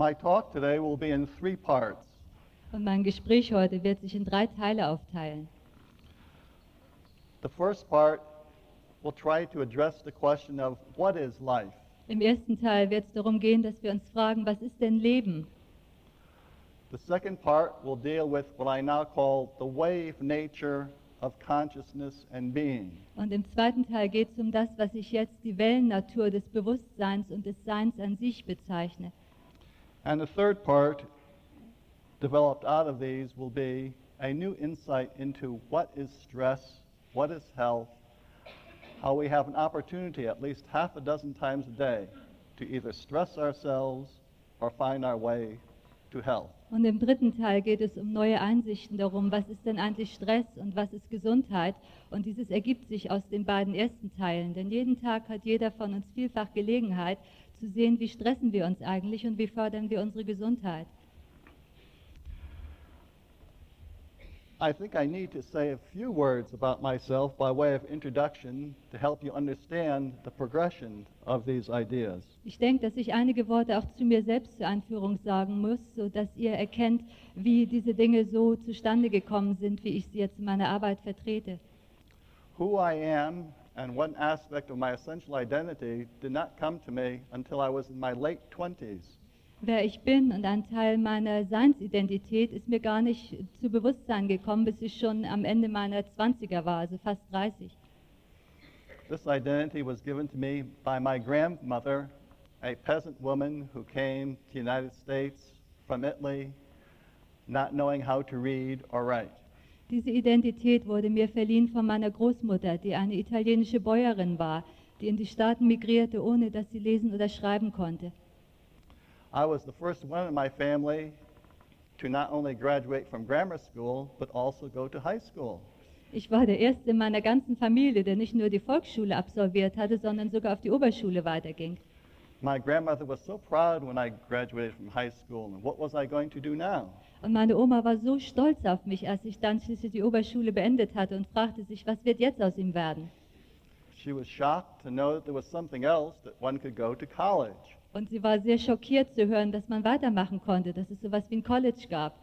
My talk today will be in three parts. Und mein Gespräch heute wird sich in drei Teile aufteilen. The first part will try to address the question of what is life? Im ersten Teil wird es darum gehen, dass wir uns fragen, was ist denn Leben? The second part will deal with what I now call the wave nature of consciousness and being. Und im zweiten Teil geht es um das, was ich jetzt die Wellennatur des Bewusstseins und des Seins an sich bezeichne. And the third part, developed out of these, will be a new insight into what is stress, what is health, how we have an opportunity at least half a dozen times a day to either stress ourselves or find our way to health. Und im dritten Teil geht es um neue Einsichten darum, was ist denn eigentlich Stress und was ist Gesundheit. Und dieses ergibt sich aus den beiden ersten Teilen. Denn jeden Tag hat jeder von uns vielfach Gelegenheit zu sehen, wie stressen wir uns eigentlich und wie fördern wir unsere Gesundheit. I think I need to say a few words about myself by way of introduction to help you understand the progression of these ideas. Ich denke, dass ich einige Worte auch zu mir selbst zur Einführung sagen muss, sodass ihr erkennt, wie diese Dinge so zustande gekommen sind, wie ich sie jetzt in meiner Arbeit vertrete. Who I am and one aspect of my essential identity did not come to me until I was in my late 20s. Wer ich bin und ein Teil meiner Seinsidentität ist mir gar nicht zu Bewusstsein gekommen, bis ich schon am Ende meiner 20er war, also fast 30. This identity was given to me by my grandmother, a peasant woman who came to the United States from Italy, not knowing how to read or write. Diese Identität wurde mir verliehen von meiner Großmutter, die eine italienische Bäuerin war, die in die Staaten migrierte, ohne dass sie lesen oder schreiben konnte. I was the first one in my family to not only graduate from grammar school, but also go to high school. Ich war der Erste in meiner ganzen Familie, der nicht nur die Volksschule absolviert hatte, sondern sogar auf die Oberschule weiterging. My grandmother was so proud when I graduated from high school, and what was I going to do now? Und meine Oma war so stolz auf mich, als ich dann schließlich die Oberschule beendet hatte und fragte sich, was wird jetzt aus ihm werden? She was shocked to know that there was something else that one could go to college. Und sie war sehr schockiert zu hören, dass man weitermachen konnte, dass es sowas wie ein College gab.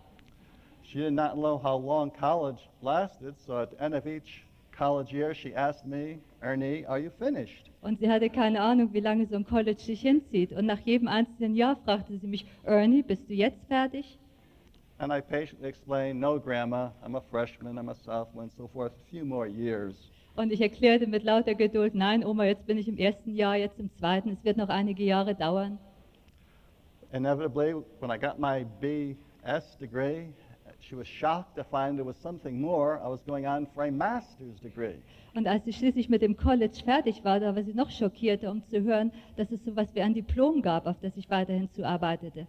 She did not know how long college lasted, so at the end of each college year, she asked me, Ernie, are you finished? Und sie hatte keine Ahnung, wie lange so ein College sich hinzieht. Und nach jedem einzelnen Jahr fragte sie mich, Ernie, bist du jetzt fertig? And I patiently explained, no, Grandma, I'm a freshman, I'm a sophomore, and so forth, a few more years. Und ich erklärte mit lauter Geduld, nein, Oma, jetzt bin ich im ersten Jahr, jetzt im zweiten, es wird noch einige Jahre dauern. Inevitably, when I got my BS degree, she was shocked to find there was something more. I was going on for a master's degree. Und als ich schließlich mit dem College fertig war, da war sie noch schockierter, um zu hören, dass es sowas wie ein Diplom gab, auf das ich weiterhin zuarbeitete.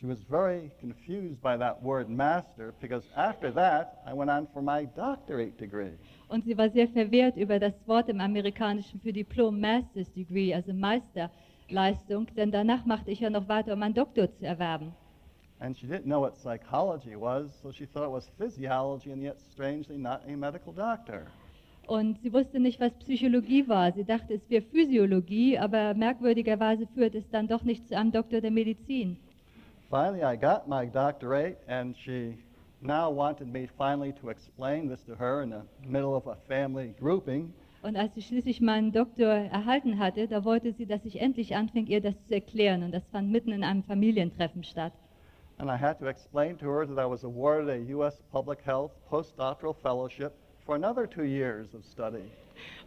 She was very confused by that word master because after that, I went on for my doctorate degree. Und sie war sehr verwehrt über das Wort im Amerikanischen für Diplom Master's Degree, also Meisterleistung, denn danach machte ich ja noch weiter, um einen Doktor zu erwerben. And she didn't know what psychology was, so she thought it was physiology and yet strangely not a medical doctor. Und sie wusste nicht, was Psychologie war. Sie dachte, es wäre Physiologie, aber merkwürdigerweise führt es dann doch nicht zu einem Doktor der Medizin. Finally, I got my doctorate, and she now wanted me finally to explain this to her in the middle of a family grouping. Und als sie schließlich meinen Doktor erhalten hatte, da wollte sie, dass ich endlich anfing, ihr das zu erklären. Und das fand mitten in einem Familientreffen statt. And I had to explain to her that I was awarded a U.S. Public Health postdoctoral fellowship for another two years of study.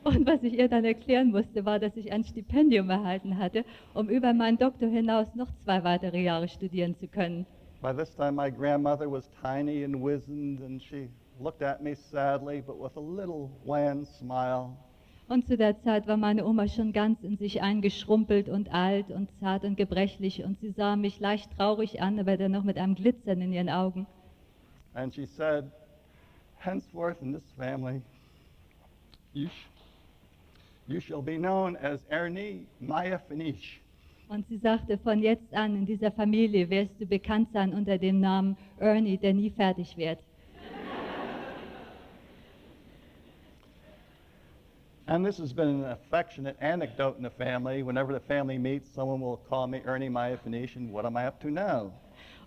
Und was ich ihr dann erklären musste, war, dass ich ein Stipendium erhalten hatte, um über meinen Doktor hinaus noch zwei weitere Jahre studieren zu können. By this time, my grandmother was tiny and wizened, and she looked at me sadly, but with a little wan smile. Und zu der Zeit war meine Oma schon ganz in sich eingeschrumpelt und alt und zart und gebrechlich und sie sah mich leicht traurig an, aber dennoch mit einem Glitzern in ihren Augen. And she said, Henceforth in this family, you, you shall be known as Ernie Maya Finish. Und sie sagte, von jetzt an in dieser Familie wirst du bekannt sein unter dem Namen Ernie, der nie fertig wird. And this has been an affectionate anecdote in the family. Whenever the family meets, someone will call me Ernie Maya Phoenician. What am I up to now?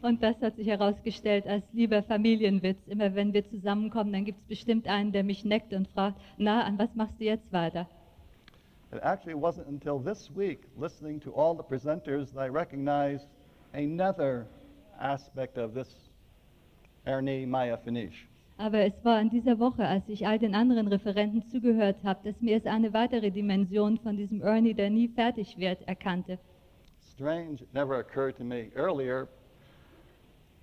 Und das hat sich herausgestellt als lieber Familienwitz. Immer wenn wir zusammenkommen, dann gibt es bestimmt einen, der mich neckt und fragt, na, an was machst du jetzt weiter? It actually wasn't until this week, listening to all the presenters, that I recognized another aspect of this Ernie Maya Finish. Aber es war in dieser Woche, als ich all den anderen Referenten zugehört habe, dass mir es eine weitere Dimension von diesem Ernie, der nie fertig wird, erkannte. Strange, it never occurred to me earlier.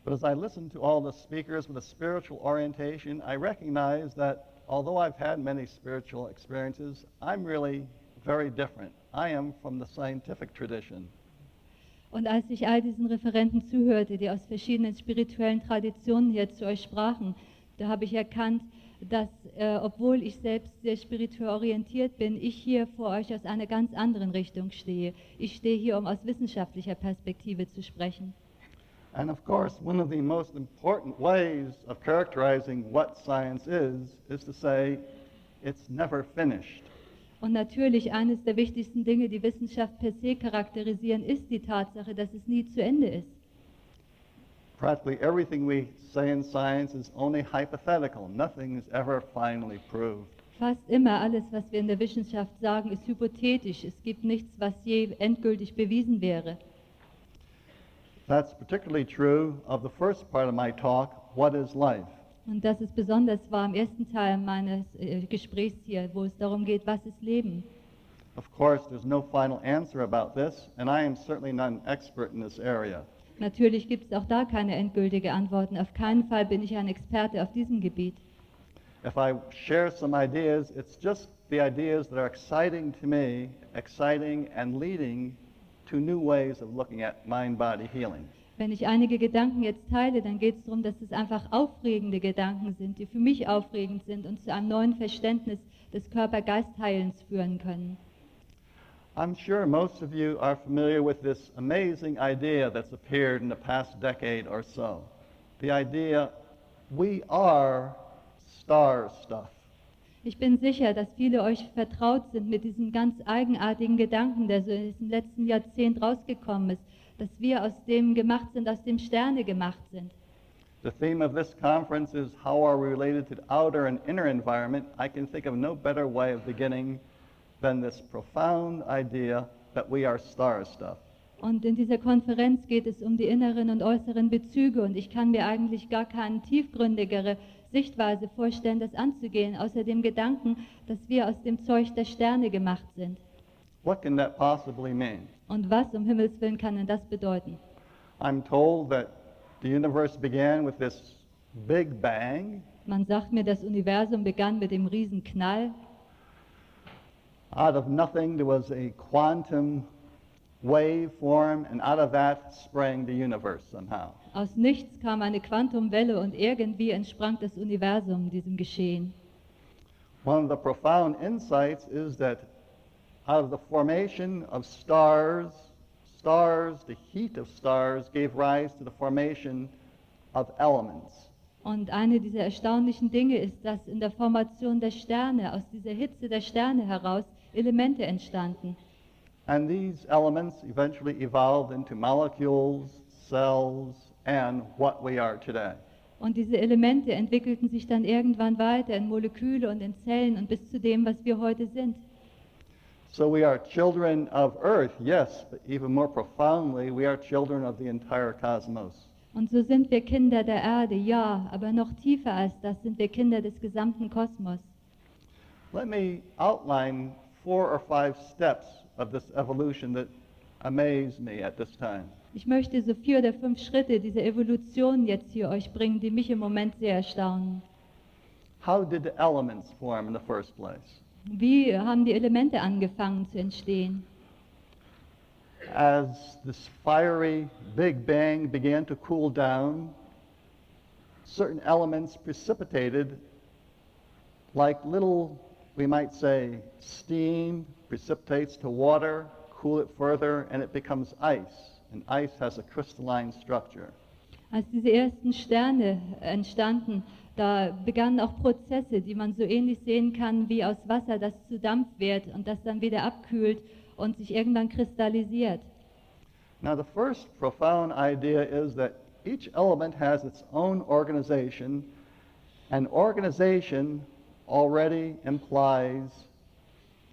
But as I listened to all the speakers with a spiritual orientation, I recognized that although I've had many spiritual experiences, I'm really very different. I am from the scientific tradition. Und als ich all diesen Referenten zuhörte, die aus verschiedenen spirituellen Traditionen hier zu euch sprachen, da habe ich erkannt, dass äh, obwohl ich selbst sehr spirituell orientiert bin, ich hier vor euch aus einer ganz anderen Richtung stehe. Ich stehe hier, um aus wissenschaftlicher Perspektive zu sprechen. And of course, one of the most important ways of characterizing what science is is to say it's never finished. Und natürlich eines der wichtigsten Dinge, die Wissenschaft per se charakterisieren, ist die Tatsache, dass es nie zu Ende ist. Practically everything we say in science is only hypothetical. Nothing is ever finally proved. Fast immer alles, was wir in der Wissenschaft sagen, ist hypothetisch. Es gibt nichts, was je endgültig bewiesen wäre. That's particularly true of the first part of my talk, what is life? Und das ist besonders wahr im ersten Teil meines äh, Gesprächs hier, wo es darum geht, was ist Leben. Of course, there's no final answer about this, and I am certainly not an expert in this area. Natürlich gibt es auch da keine endgültige Antworten. Auf keinen Fall bin ich ein Experte auf diesem Gebiet. If I share some ideas, it's just the ideas that are exciting to me, exciting and leading to new ways of looking at mind body healing. Wenn ich einige Gedanken jetzt teile, dann geht es darum, dass es einfach aufregende Gedanken sind, die für mich aufregend sind und zu einem neuen Verständnis des Körper-Geist-Heilens führen können. I'm sure most of you are familiar with this amazing idea that's appeared in the past decade or so. The idea we are star stuff. Ich bin sicher, dass viele euch vertraut sind mit diesem ganz eigenartigen Gedanken, der so in diesem letzten Jahrzehnt rausgekommen ist, dass wir aus dem gemacht sind, aus dem Sterne gemacht sind. The theme of this conference is how are we related to the outer and inner environment. I can think of no better way of beginning than this profound idea that we are star stuff. Und in dieser Konferenz geht es um die inneren und äußeren Bezüge und ich kann mir eigentlich gar keine tiefgründigere Sichtweise vorstellen, das anzugehen, außer dem Gedanken, dass wir aus dem Zeug der Sterne gemacht sind. What can that possibly mean? Und was um Himmels Willen kann denn das bedeuten? I'm told that the universe began with this big bang. Man sagt mir, das Universum begann mit dem Riesenknall. Out of nothing, there was a quantum wave form, and out of that sprang the universe somehow. Aus nichts kam eine Quantumwelle und irgendwie entsprang das Universum diesem Geschehen. One of the profound insights is that out of the formation of stars, stars, the heat of stars gave rise to the formation of elements. Und eine dieser erstaunlichen Dinge ist, dass in der Formation der Sterne, aus dieser Hitze der Sterne heraus, Elemente entstanden. And these elements eventually evolved into molecules, cells, and what we are today. Und diese Elemente entwickelten sich dann irgendwann weiter in Moleküle und in Zellen und bis zu dem, was wir heute sind. So we are children of earth, yes, but even more profoundly, we are children of the entire cosmos. Und so sind wir Kinder der Erde, ja, aber noch tiefer als das sind wir Kinder des gesamten Kosmos. Let me outline four or five steps of this evolution that amaze me at this time. Ich möchte so vier oder fünf Schritte dieser Evolution jetzt hier euch bringen, die mich im Moment sehr erstaunen. How did the elements form in the first place? Wie haben die Elemente angefangen zu entstehen? As this fiery Big Bang began to cool down, certain elements precipitated like little, we might say, steam precipitates to water, cool it further, and it becomes ice. And ice has a crystalline structure. Als diese ersten Sterne entstanden, Da begannen auch Prozesse, die man so ähnlich sehen kann wie aus Wasser, das zu Dampf wird und das dann wieder abkühlt und sich irgendwann kristallisiert. Now, the first profound idea is that each element has its own organization, and organization already implies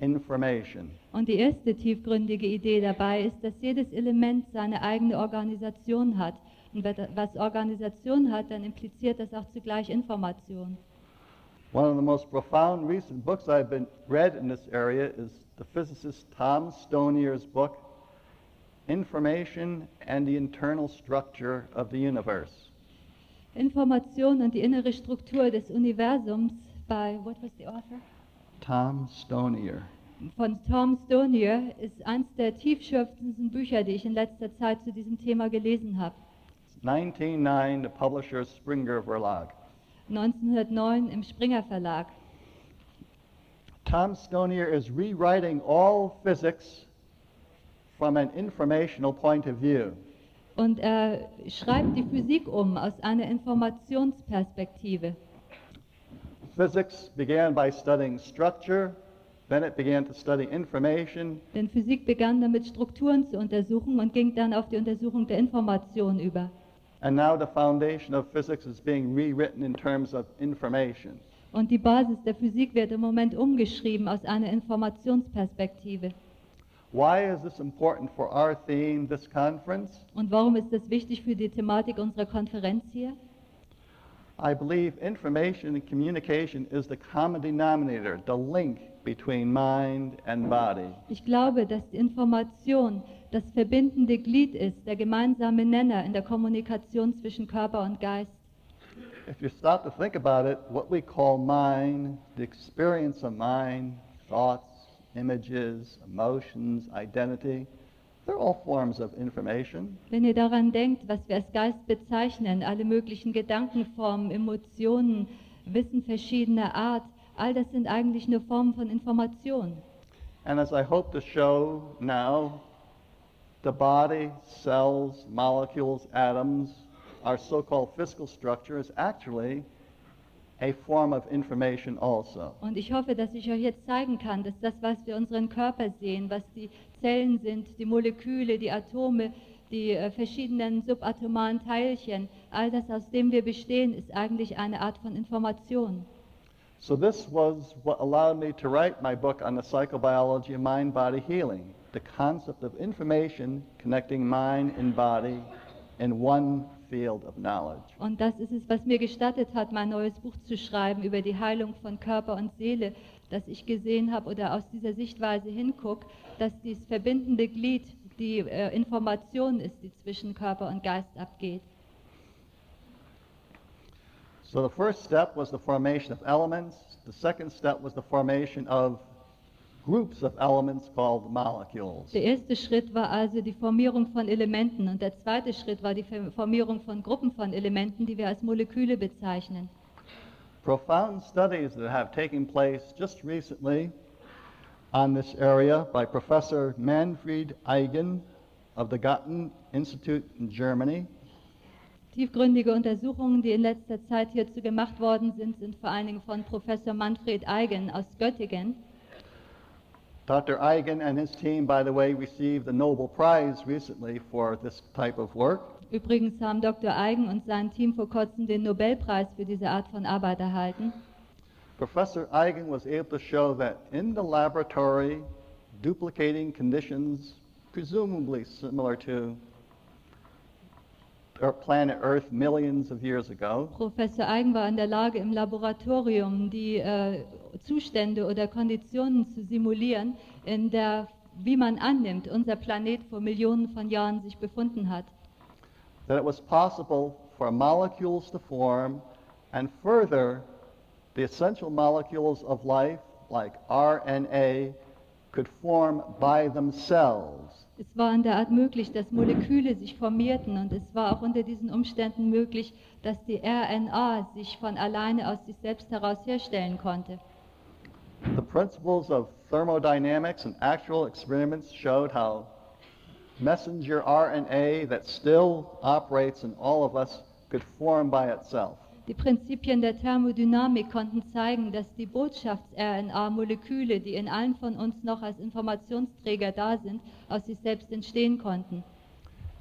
information. Und die erste tiefgründige Idee dabei ist, dass jedes Element seine eigene Organisation hat. Und was Organisation hat, dann impliziert das auch zugleich Information. One of the most profound recent books I've been read in this area is the physicist Tom Stonier's book, Information and the Internal Structure of the Universe. Information und die innere Struktur des Universums bei, what was the author? Tom Stonier. Von Tom Stonier ist eines der tiefschürfendsten Bücher, die ich in letzter Zeit zu diesem Thema gelesen habe. 1909, the publisher Springer Verlag. 1909 im Springer Verlag. Tom Stonier is rewriting all physics from an informational point of view. Und er schreibt die Physik um aus einer Informationsperspektive. Physics began by studying structure, then it began to study information, Denn Physik begann damit, Strukturen zu untersuchen und ging dann auf die Untersuchung der Information über. And now the foundation of physics is being rewritten in terms of information. Und die Basis der Physik wird im Moment umgeschrieben aus einer Informationsperspektive. Why is this important for our theme, this conference? Und warum ist das wichtig für die Thematik unserer Konferenz hier? I believe information and communication is the common denominator, the link between mind and body. Ich glaube, dass Information das verbindende Glied ist, der gemeinsame Nenner in der Kommunikation zwischen Körper und Geist. If you stop to think about it, what we call mind, the experience of mind, thoughts, images, emotions, identity, they're all forms of information. Wenn ihr daran denkt, was wir als Geist bezeichnen, alle möglichen Gedankenformen, Emotionen, Wissen verschiedener Art, all das sind eigentlich nur Formen von Information. And as I hope to show now, the body, cells, molecules, atoms, our so-called physical structure is actually a form of information also. Und ich hoffe, dass ich euch jetzt zeigen kann, dass das, was wir unseren Körper sehen, was die Zellen sind, die Moleküle, die Atome, die äh, verschiedenen subatomaren Teilchen, all das, aus dem wir bestehen, ist eigentlich eine Art von Information. So this was what allowed me to write my book on the psychobiology of mind-body healing, the concept of information connecting mind and body in one field of knowledge. Und das ist es, was mir gestattet hat, mein neues Buch zu schreiben über die Heilung von Körper und Seele, dass ich gesehen habe oder aus dieser Sichtweise hinguck, dass dieses verbindende Glied die äh, Information ist, die zwischen Körper und Geist abgeht. So the first step was the formation of elements. The second step was the formation of groups of elements called molecules. Der erste Schritt war also die Formierung von Elementen und der zweite Schritt war die Formierung von Gruppen von Elementen, die wir als Moleküle bezeichnen. Profound studies that have taken place just recently on this area by Professor Manfred Eigen of the Gotten Institute in Germany Tiefgründige Untersuchungen, die in letzter Zeit hierzu gemacht worden sind, sind vor allen Dingen von Professor Manfred Eigen aus Göttingen. Dr. Eigen and his team, by the way, received the Nobel Prize recently for this type of work. Übrigens haben Dr. Eigen und sein Team vor kurzem den Nobelpreis für diese Art von Arbeit erhalten. Professor Eigen was able to show that in the laboratory, duplicating conditions presumably similar to Er, planet Earth millions of years ago, Professor Eigen war in der Lage, im Laboratorium die äh, Zustände oder Konditionen zu simulieren, in der, wie man annimmt, unser Planet vor Millionen von Jahren sich befunden hat. that it was possible for molecules to form, and further, the essential molecules of life, like RNA, could form by themselves. Es war in der Art möglich, dass Moleküle sich formierten und es war auch unter diesen Umständen möglich, dass die RNA sich von alleine aus sich selbst heraus herstellen konnte. The principles of thermodynamics and actual experiments showed how messenger RNA that still operates in all of us could form by itself. Die Prinzipien der Thermodynamik konnten zeigen, dass die Botschafts-RNA-Moleküle, die in allen von uns noch als Informationsträger da sind, aus sich selbst entstehen konnten.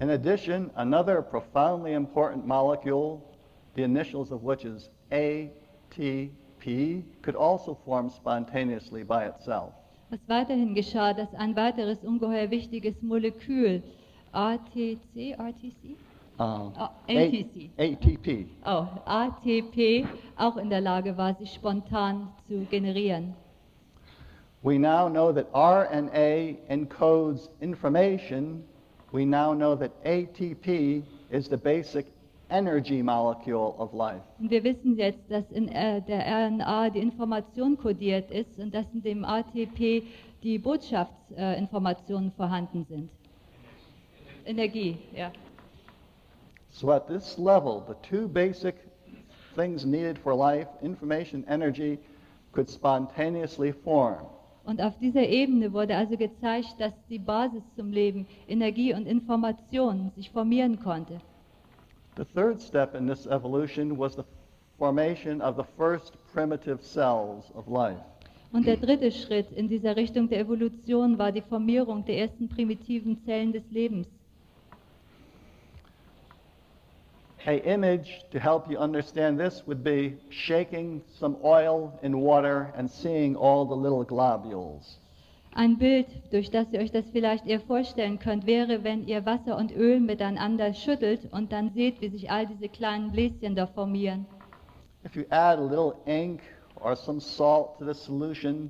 In addition, another profoundly important molecule, the initials of which is ATP, could also form spontaneously by itself. Was weiterhin geschah, dass ein weiteres ungeheuer wichtiges Molekül, ATC, RTC? Uh, Ah, ATC. A- ATP. Oh, ATP auch in der Lage war, sich spontan zu generieren. We now know that RNA encodes information. We now know that ATP is the basic energy molecule of life. Und wir wissen jetzt, dass in äh, der RNA die Information kodiert ist und dass in dem ATP die Botschaftsinformationen äh, vorhanden sind. Energie, ja. So at this level, the two basic things needed for life, information, energy, could spontaneously form. Und auf dieser Ebene wurde also gezeigt, dass die Basis zum Leben, Energie und Information, sich formieren konnte. The third step in this evolution was the formation of the first primitive cells of life. Und der dritte Schritt in dieser Richtung der Evolution war die Formierung der ersten primitiven Zellen des Lebens. A image to help you understand this would be shaking some oil in water and seeing all the little globules. Ein Bild, durch das ihr euch das vielleicht eher vorstellen könnt, wäre, wenn ihr Wasser und Öl miteinander schüttelt und dann seht, wie sich all diese kleinen Bläschen da formieren. If you add a little ink or some salt to the solution,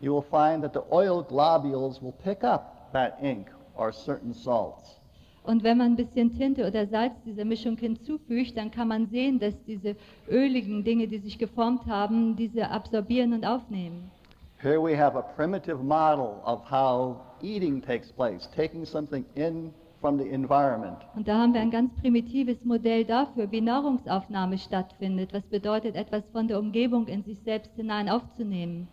you will find that the oil globules will pick up that ink or certain salts. Und wenn man ein bisschen Tinte oder Salz dieser Mischung hinzufügt, dann kann man sehen, dass diese öligen Dinge, die sich geformt haben, diese absorbieren und aufnehmen. Here we have a primitive model of how eating takes place, taking something in from the environment. Und da haben wir ein ganz primitives Modell dafür, wie Nahrungsaufnahme stattfindet, was bedeutet, etwas von der Umgebung in sich selbst hinein aufzunehmen.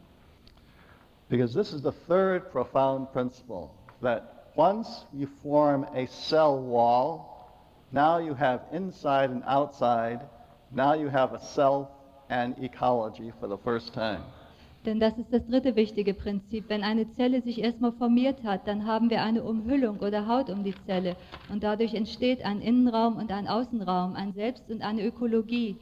Because this is the third profound principle that once you form a cell wall, now you have inside and outside, now you have a self and ecology for the first time. Denn das ist das dritte wichtige Prinzip. Wenn eine Zelle sich erstmal formiert hat, dann haben wir eine Umhüllung oder Haut um die Zelle. Und dadurch entsteht ein Innenraum und ein Außenraum, ein Selbst und eine Ökologie.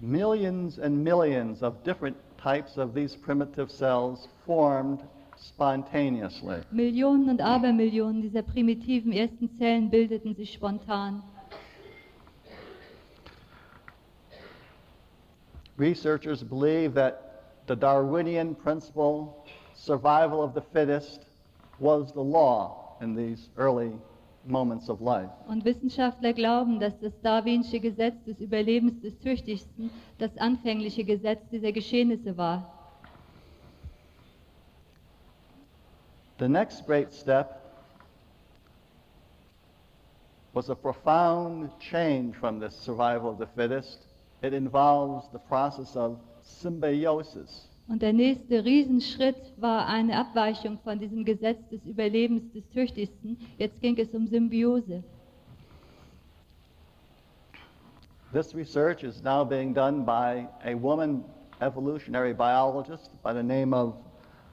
Millions and millions of different types of these primitive cells formed spontaneously. Millionen und Abermillionen dieser primitiven ersten Zellen bildeten sich spontan. Researchers believe that the Darwinian principle, survival of the fittest, was the law in these early moments of life. Und Wissenschaftler glauben, dass das Darwinsche Gesetz des Überlebens des Tüchtigsten das anfängliche Gesetz dieser Geschehnisse war. The next great step was a profound change from the survival of the fittest. It involves the process of symbiosis. Und der nächste Riesenschritt war eine Abweichung von diesem Gesetz des Überlebens des Tüchtigsten. Jetzt ging es um Symbiose. This research is now being done by a woman evolutionary biologist by the name of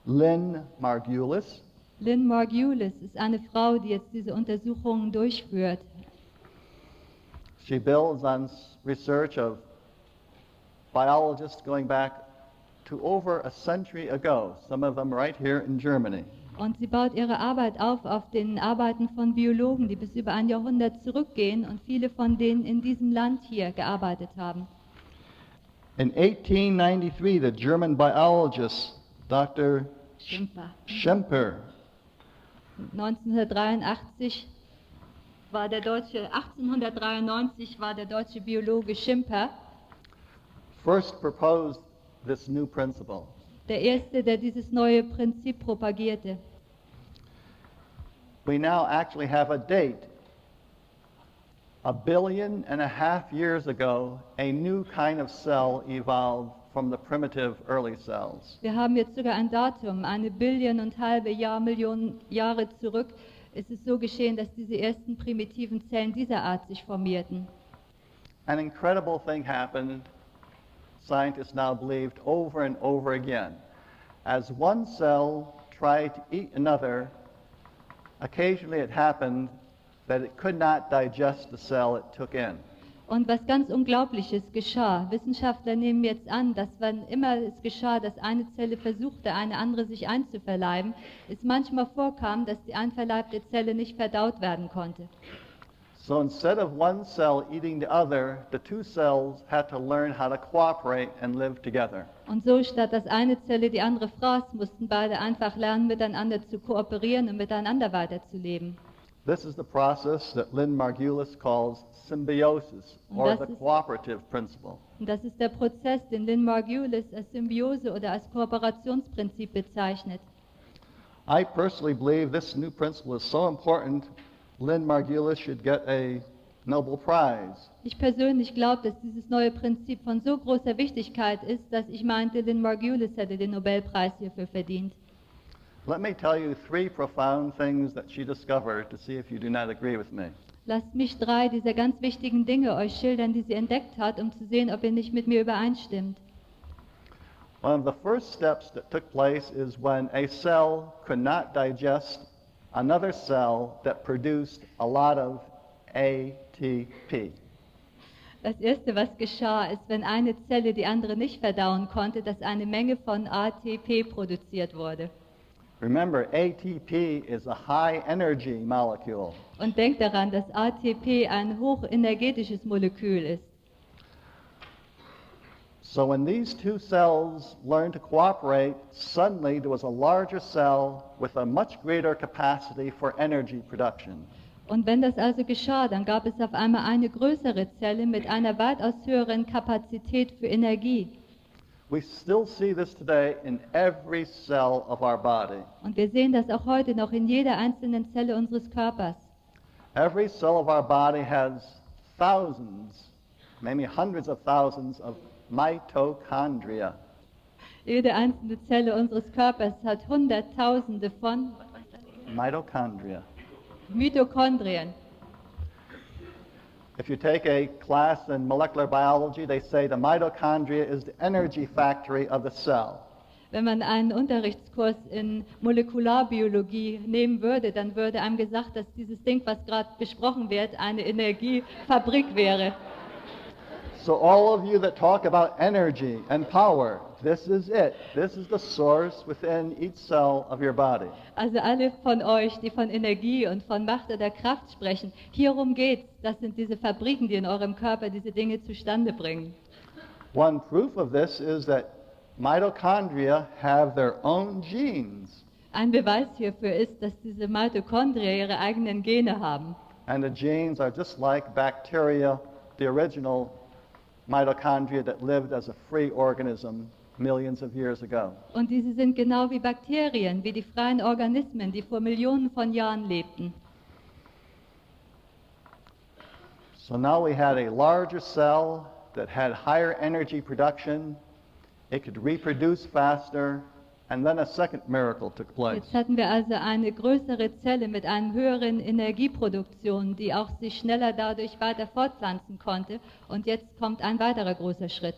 Lynn Margulis. Lynn Margulis ist eine Frau, die jetzt diese Untersuchungen durchführt. She builds on research of biologists going back to over a century ago, some of them right here in Germany. Und sie baut ihre Arbeit auf auf den Arbeiten von Biologen, die bis über ein Jahrhundert zurückgehen und viele von denen in diesem Land hier gearbeitet haben. In 1893, the German biologist Dr. Schimper. Schemper 1983 war der deutsche, 1893 war der deutsche Biologe Schimper first proposed this new principle. der erste, der dieses neue Prinzip propagierte. We now actually have a date. A billion and a half years ago, a new kind of cell evolved from the primitive early cells. Wir haben jetzt sogar ein Datum, eine Billion und halbe Jahr, Millionen Jahre zurück ist es so geschehen, dass diese ersten primitiven Zellen dieser Art sich formierten. An incredible thing happened, scientists now believed over and over again. As one cell tried to eat another, occasionally it happened that it could not digest the cell it took in. Und was ganz Unglaubliches geschah. Wissenschaftler nehmen jetzt an, dass wann immer es geschah, dass eine Zelle versuchte, eine andere sich einzuverleiben, es manchmal vorkam, dass die einverleibte Zelle nicht verdaut werden konnte. So instead of one cell eating the other, the two cells had to learn how to cooperate and live together. Und so statt dass eine Zelle die andere fraß, mussten beide einfach lernen, miteinander zu kooperieren und miteinander weiterzuleben. This is the process that Lynn Margulis calls symbiosis, or the cooperative principle. Und das ist der Prozess, den Lynn Margulis als Symbiose oder als Kooperationsprinzip bezeichnet. I personally believe this new principle is so important, Lynn Margulis should get a Nobel Prize. Ich persönlich glaube, dass dieses neue Prinzip von so großer Wichtigkeit ist, dass ich meinte, Lynn Margulis hätte den Nobelpreis hierfür verdient. Let me tell you three profound things that she discovered to see if you do not agree with me. Lasst mich drei dieser ganz wichtigen Dinge euch schildern, die sie entdeckt hat, um zu sehen, ob ihr nicht mit mir übereinstimmt. One of the first steps that took place is when a cell could not digest another cell that produced a lot of ATP. Das Erste, was geschah, ist, wenn eine Zelle die andere nicht verdauen konnte, dass eine Menge von ATP produziert wurde. Remember, ATP is a high energy molecule. Und denkt daran, dass ATP ein hochenergetisches Molekül ist. So when these two cells learned to cooperate, suddenly there was a larger cell with a much greater capacity for energy production. Und wenn das also geschah, dann gab es auf einmal eine größere Zelle mit einer weitaus höheren Kapazität für Energie. We still see this today in every cell of our body. Und wir sehen das auch heute noch in jeder einzelnen Zelle unseres Körpers. Every cell of our body has thousands, maybe hundreds of thousands of mitochondria. Jede einzelne Zelle unseres Körpers hat Hunderttausende von Mitochondria. Mitochondrien. If you take a class in molecular biology, they say the mitochondria is the energy factory of the cell. Wenn man einen Unterrichtskurs in Molekularbiologie nehmen würde, dann würde einem gesagt, dass dieses Ding, was gerade besprochen wird, eine Energiefabrik wäre. So all of you that talk about energy and power, this is it. This is the source within each cell of your body. Also alle von euch, die von Energie und von Macht oder Kraft sprechen, hierum geht's. Das sind diese Fabriken, die in eurem Körper diese Dinge zustande bringen. One proof of this is that mitochondria have their own genes. Ein Beweis hierfür ist, dass diese Mitochondrien ihre eigenen Gene haben. And the genes are just like bacteria, the original mitochondria that lived as a free organism millions of years ago. Und diese sind genau wie Bakterien, wie die freien Organismen, die vor Millionen von Jahren lebten. So now we had a larger cell that had higher energy production, it could reproduce faster, and then a second miracle took place. Jetzt hatten wir also eine größere Zelle mit einer höheren Energieproduktion, die auch sich schneller dadurch weiter fortpflanzen konnte. Und jetzt kommt ein weiterer großer Schritt.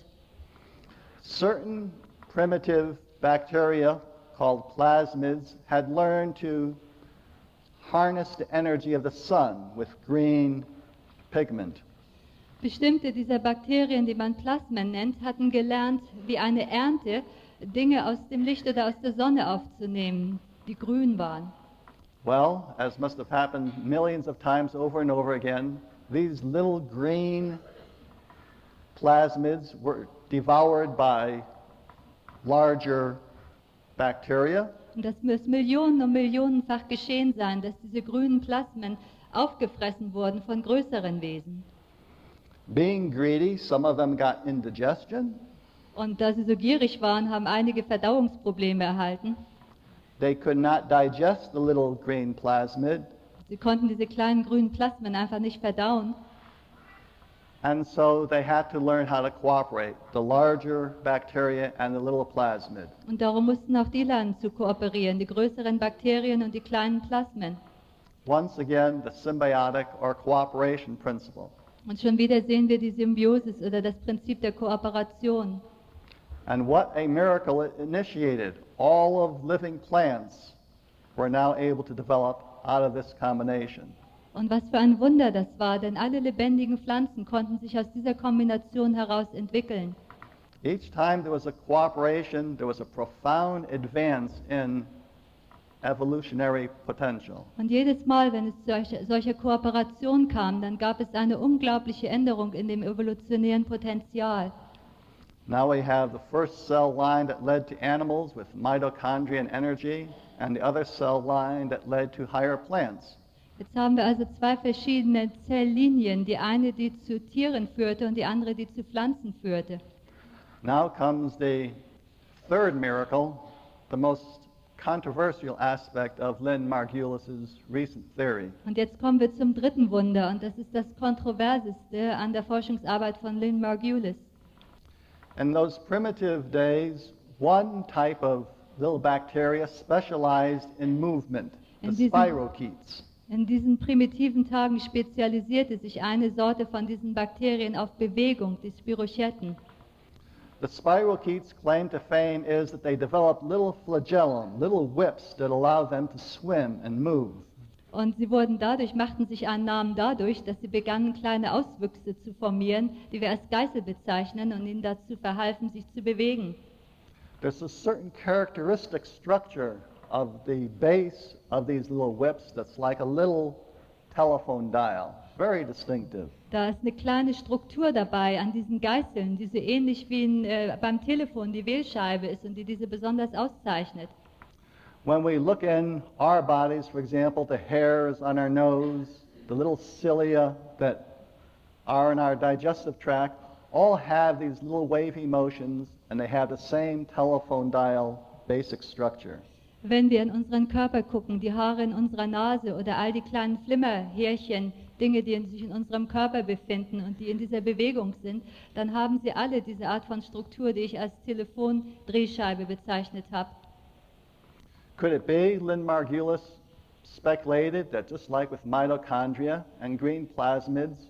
Certain primitive bacteria called plasmids had learned to harness the energy of the sun with green pigment. Bestimmte dieser Bakterien, die man Plasmen nennt, hatten gelernt, wie eine Ernte Dinge aus dem Licht oder aus der Sonne aufzunehmen, die grün waren. Well, as must have happened millions of times over and over again, these little green plasmids were devoured by larger bacteria, Und das muss Millionen und Millionenfach geschehen sein, dass diese grünen Plasmen aufgefressen wurden von größeren Wesen. Being greedy, some of them got indigestion. Und da sie so gierig waren, haben einige Verdauungsprobleme erhalten. They could not digest the little green plasmid, Sie konnten diese kleinen grünen Plasmen einfach nicht verdauen. and so they had to learn how to cooperate, the larger bacteria and the little plasmid. Und darum mussten auch die lernen zu kooperieren, die größeren Bakterien und die kleinen Plasmen. once again the symbiotic or cooperation principle. Und schon wieder sehen wir die Symbiosis oder das Prinzip der Kooperation. And what a miracle it initiated. All of living plants were now able to develop out of this combination. Und was für ein Wunder das war, denn alle lebendigen Pflanzen konnten sich aus dieser Kombination heraus entwickeln. Each time there was a cooperation, there was a profound advance in evolutionary potential. Und jedes Mal, wenn es zu solcher, solcher Kooperation kam, dann gab es eine unglaubliche Änderung in dem evolutionären Potenzial. Now we have the first cell line that led to animals with mitochondrial energy, and the other cell line that led to higher plants. Jetzt haben wir also zwei verschiedene Zelllinien, die eine, die zu Tieren führte und die andere, die zu Pflanzen führte. Now comes the third miracle, the most controversial aspect of Lynn Margulis's recent theory. Und jetzt kommen wir zum dritten Wunder und das ist das Kontroverseste an der Forschungsarbeit von Lynn Margulis. In those primitive days, one type of little bacteria specialized in movement, the In diesem- spirochetes. In diesen primitiven Tagen spezialisierte sich eine Sorte von diesen Bakterien auf Bewegung, die Spirochetten. The spirochetes' claim to fame is that they develop little flagellum, little whips that allow them to swim and move. Und sie wurden dadurch, machten sich einen Namen dadurch, dass sie begannen, kleine Auswüchse zu formieren, die wir als Geißel bezeichnen und ihnen dazu verhalfen, sich zu bewegen. There's a certain characteristic structure of the base of these little whips that's like a little telephone dial, very distinctive. Da ist eine kleine Struktur dabei an diesen Geißeln, die so ähnlich wie ein, äh, beim Telefon die Wählscheibe ist und die diese besonders auszeichnet. When we look in our bodies, for example, the hairs on our nose, the little cilia that are in our digestive tract, all have these little wavy motions and they have the same telephone dial basic structure. Wenn wir in unseren Körper gucken, die Haare in unserer Nase oder all die kleinen Flimmerhärchen, Dinge, die sich in unserem Körper befinden und die in dieser Bewegung sind, dann haben sie alle diese Art von Struktur, die ich als Telefondrehscheibe bezeichnet habe. Could it be, Lynn Margulis speculated that just like with mitochondria and green plasmids,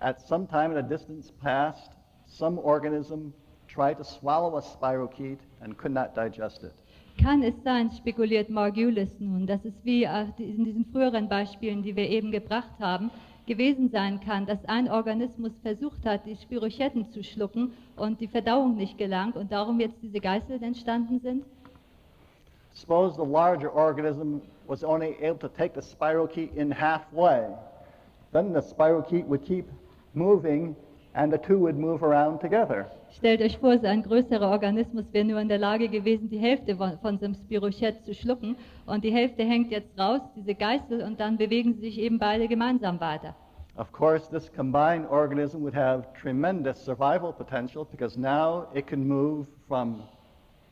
at some time in a distance past, some organism tried to swallow a spirochete and could not digest it? Kann es sein, spekuliert Margulis nun, dass es wie äh, in diesen früheren Beispielen, die wir eben gebracht haben, gewesen sein kann, dass ein Organismus versucht hat, die Spirochetten zu schlucken und die Verdauung nicht gelang und darum jetzt diese Geißel entstanden sind? Suppose the larger organism was only able to take the spirochete in halfway. Then the spirochete would keep moving and the two would move around together. Stellt euch vor, so ein größerer Organismus wäre nur in der Lage gewesen, die Hälfte von, von so einem Spirochett zu schlucken und die Hälfte hängt jetzt raus, diese Geißel, und dann bewegen sie sich eben beide gemeinsam weiter. Of course, this combined organism would have tremendous survival potential because now it can move from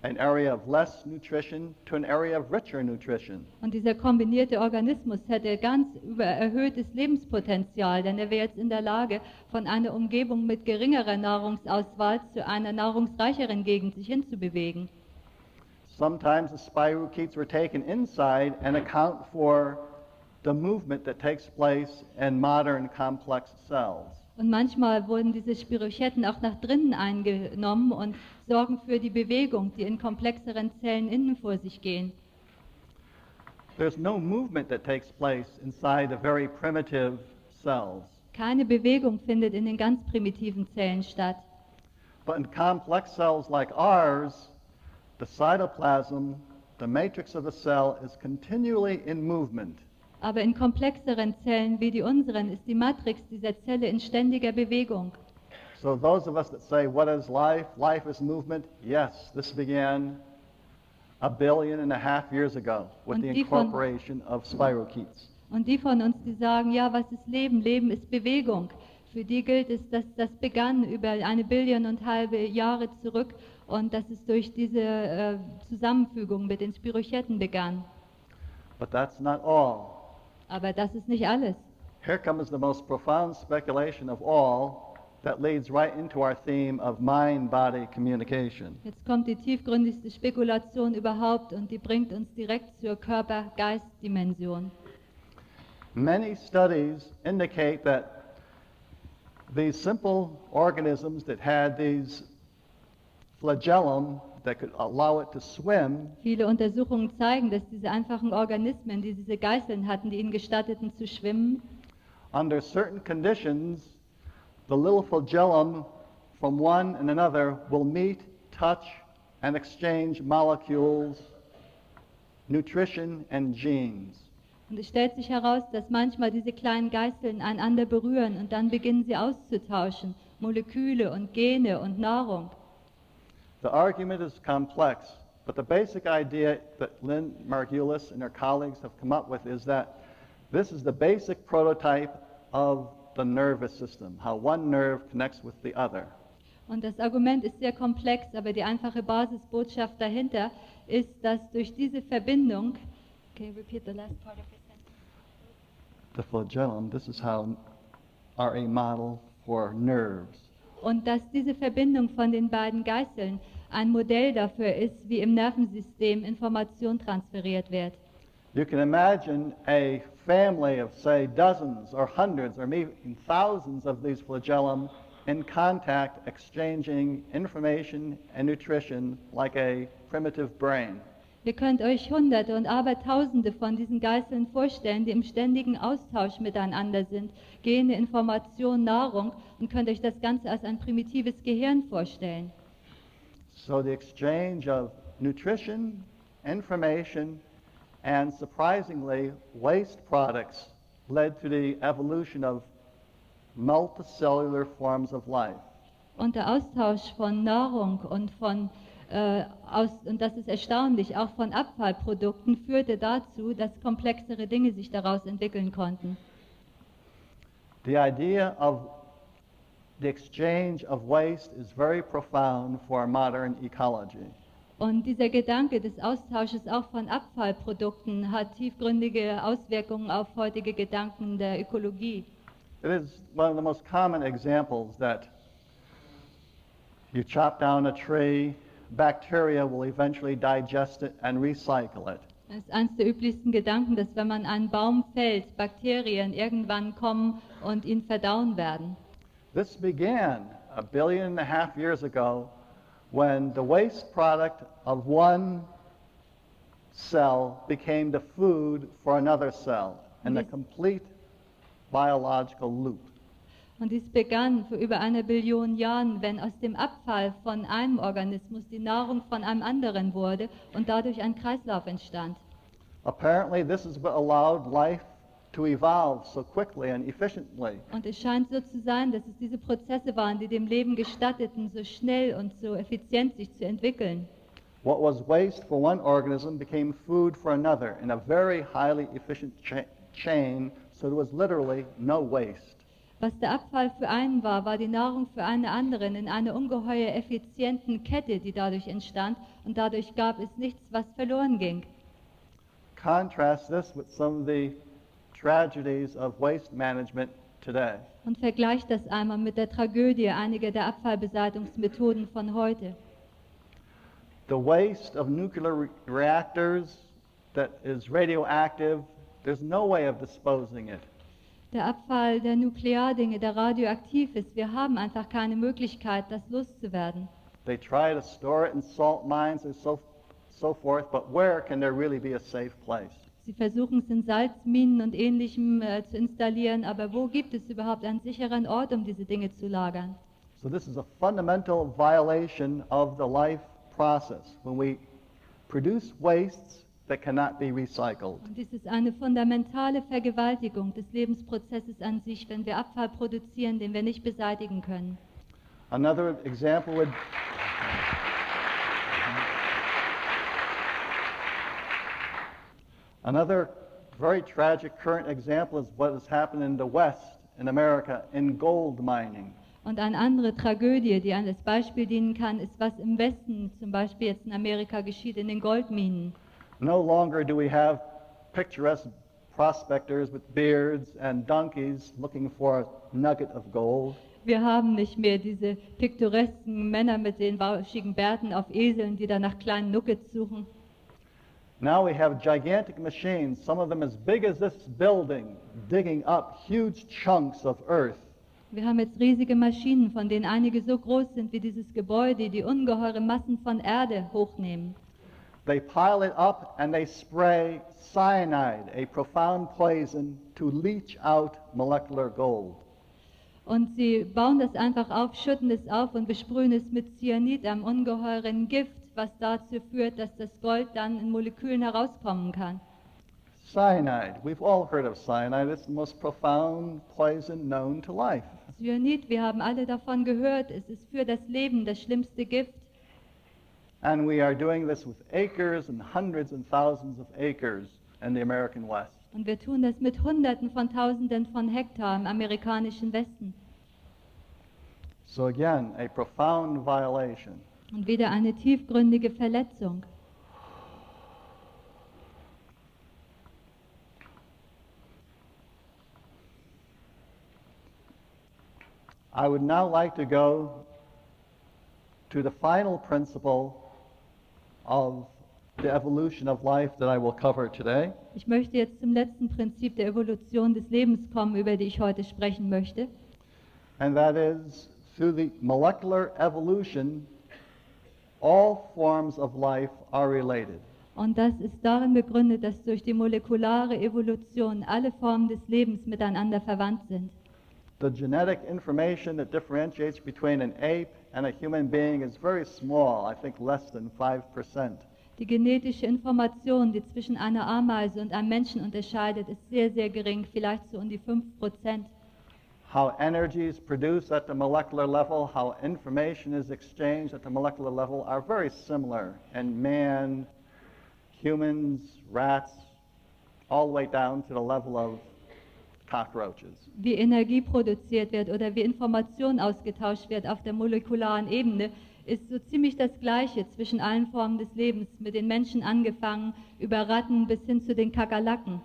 an area of less nutrition to an area of richer nutrition. Und dieser kombinierte Organismus hätte ganz über erhöhtes Lebenspotenzial, denn er wäre jetzt in der Lage, von einer Umgebung mit geringerer Nahrungsauswahl zu einer nahrungsreicheren Gegend sich hinzubewegen. Sometimes the spirochetes were taken inside and account for the movement that takes place in modern complex cells. Und manchmal wurden diese Spirochetten auch nach drinnen eingenommen und sorgen für die Bewegung, die in komplexeren Zellen innen vor sich gehen. There's no movement that takes place inside the very primitive cells. Keine Bewegung findet in den ganz primitiven Zellen statt. But in complex cells like ours, the cytoplasm, the matrix of the cell, is continually in movement. Aber in komplexeren Zellen wie die unseren ist die Matrix dieser Zelle in ständiger Bewegung. So those of us that say, what is life? Life is movement. Yes, this began a billion and a half years ago with Und the die von- incorporation of spirochetes. Und die von uns, die sagen, ja, was ist Leben? Leben ist Bewegung. Für die gilt es, dass das begann über eine Billion und halbe Jahre zurück und dass es durch diese äh, Zusammenfügung mit den Spirochetten begann. But that's not all. Aber das ist nicht alles. Here comes the most profound speculation of all that leads right into our theme of mind-body communication. Jetzt kommt die tiefgründigste Spekulation überhaupt und die bringt uns direkt zur Körper-Geist-Dimension. Many studies indicate that these simple organisms that had these flagellum that could allow it to swim Viele Untersuchungen zeigen, dass diese einfachen Organismen, die diese Geißeln hatten, die ihnen gestatteten zu schwimmen, under certain conditions, the little flagellum from one and another will meet, touch, and exchange molecules, nutrition, and genes. Und es stellt sich heraus, dass manchmal diese kleinen Geißeln einander berühren und dann beginnen sie auszutauschen, Moleküle und Gene und Nahrung. The argument is complex, but the basic idea that Lynn Margulis and her colleagues have come up with is that this is the basic prototype of the nervous system, how one nerve connects with the other. Und das Argument ist sehr komplex, aber die einfache Basisbotschaft dahinter ist, dass durch diese Verbindung, can you repeat the last part of your sentence? The flagellum, this is how are a model for nerves. Und dass diese Verbindung von den beiden Geißeln ein Modell dafür ist, wie im Nervensystem Information transferiert wird. You can imagine a family of, say, dozens or hundreds or maybe thousands of these flagellum in contact, exchanging information and nutrition like a primitive brain. Ihr könnt euch Hunderte und Abertausende von diesen Geißeln vorstellen, die im ständigen Austausch miteinander sind, Gene, Information, Nahrung und könnt euch das Ganze als ein primitives Gehirn vorstellen. So the exchange of nutrition, information, and surprisingly, waste products led to the evolution of multicellular forms of life. Und der Austausch von Nahrung und von äh, aus, und das ist erstaunlich, auch von Abfallprodukten führte dazu, dass komplexere Dinge sich daraus entwickeln konnten. The idea of the exchange of waste is very profound for modern ecology. Und dieser Gedanke des Austausches auch von Abfallprodukten hat tiefgründige Auswirkungen auf heutige Gedanken der Ökologie. It is one of the most common examples that you chop down a tree, bacteria will eventually digest it and recycle it. Es ist eines der üblichsten Gedanken, dass wenn man einen Baum fällt, Bakterien irgendwann kommen und ihn verdauen werden. This began a billion and a half years ago when the waste product of one cell became the food for another cell in a complete biological loop. Und dies begann vor über einer Billion Jahren, wenn aus dem Abfall von einem Organismus die Nahrung von einem anderen wurde und dadurch ein Kreislauf entstand. Apparently, this is what allowed life to evolve so quickly and efficiently. Und es scheint so zu sein, dass es diese Prozesse waren, die dem Leben gestatteten, so schnell und so effizient sich zu entwickeln. What was waste for one organism became food for another in a very highly efficient cha- chain, so there was literally no waste. Was der Abfall für einen war, war die Nahrung für einen anderen in einer ungeheuer effizienten Kette, die dadurch entstand und dadurch gab es nichts, was verloren ging. Contrast this with some of the tragedies of waste management today. Und vergleicht das einmal mit der Tragödie einiger der Abfallbeseitigungsmethoden von heute. The waste of nuclear re- reactors that is radioactive, there's no way of disposing it. Der Abfall der Nukleardinge, der radioaktiv ist, wir haben einfach keine Möglichkeit, das loszuwerden. They try to store it in salt mines and so, so forth, but where can there really be a safe place? Sie versuchen es in Salzminen und ähnlichem äh, zu installieren, aber wo gibt es überhaupt einen sicheren Ort, um diese Dinge zu lagern? So this is a fundamental violation of the life process when we produce wastes that cannot be recycled. Und dies ist eine fundamentale Vergewaltigung des Lebensprozesses an sich, wenn wir Abfall produzieren, den wir nicht beseitigen können. Another example would Another very tragic current example is what has happened in the West in America in gold mining. Und eine andere Tragödie, die als Beispiel dienen kann, ist, was im Westen, zum Beispiel jetzt in Amerika, geschieht in den Goldminen. No longer do we have picturesque prospectors with beards and donkeys looking for a nugget of gold. Wir haben nicht mehr diese piktoresken Männer mit den bauschigen Bärten auf Eseln, die da nach kleinen Nuggets suchen. Now we have gigantic machines, some of them as big as this building, digging up huge chunks of earth. Wir haben jetzt riesige Maschinen, von denen einige so groß sind wie dieses Gebäude, die ungeheure Massen von Erde hochnehmen. They pile it up and they spray cyanide, a profound poison, to leach out molecular gold. Und sie bauen das einfach auf, schütten es auf und besprühen es mit Cyanid, einem ungeheuren Gift, was dazu führt, dass das Gold dann in Molekülen herauskommen kann. Cyanide, we've all heard of cyanide. It's the most profound poison known to life. Cyanid, wir haben alle davon gehört, es ist für das Leben das schlimmste Gift. And we are doing this with acres and hundreds and thousands of acres in the American West. Und wir tun das mit Hunderten von Tausenden von Hektar im amerikanischen Westen. So again, a profound violation. Und wieder eine tiefgründige Verletzung. I would now like to go to the final principle of the evolution of life that I will cover today. Ich möchte jetzt zum letzten Prinzip der Evolution des Lebens kommen, über die ich heute sprechen möchte. And that is through the molecular evolution, all forms of life are related. Und das ist darin begründet, dass durch die molekulare Evolution alle Formen des Lebens miteinander verwandt sind. The genetic information that differentiates between an ape and a human being is very small, I think less than 5%. Die genetische Information, die zwischen einer Ameise und einem Menschen unterscheidet, ist sehr, sehr gering, vielleicht so um die 5%. How energy is produced at the molecular level, how information is exchanged at the molecular level are very similar in man, humans, rats, all the way down to the level of cockroaches. Wie Energie produziert wird oder wie Information ausgetauscht wird auf der molekularen Ebene, ist so ziemlich das Gleiche zwischen allen Formen des Lebens, mit den Menschen angefangen, über Ratten bis hin zu den Kakerlaken.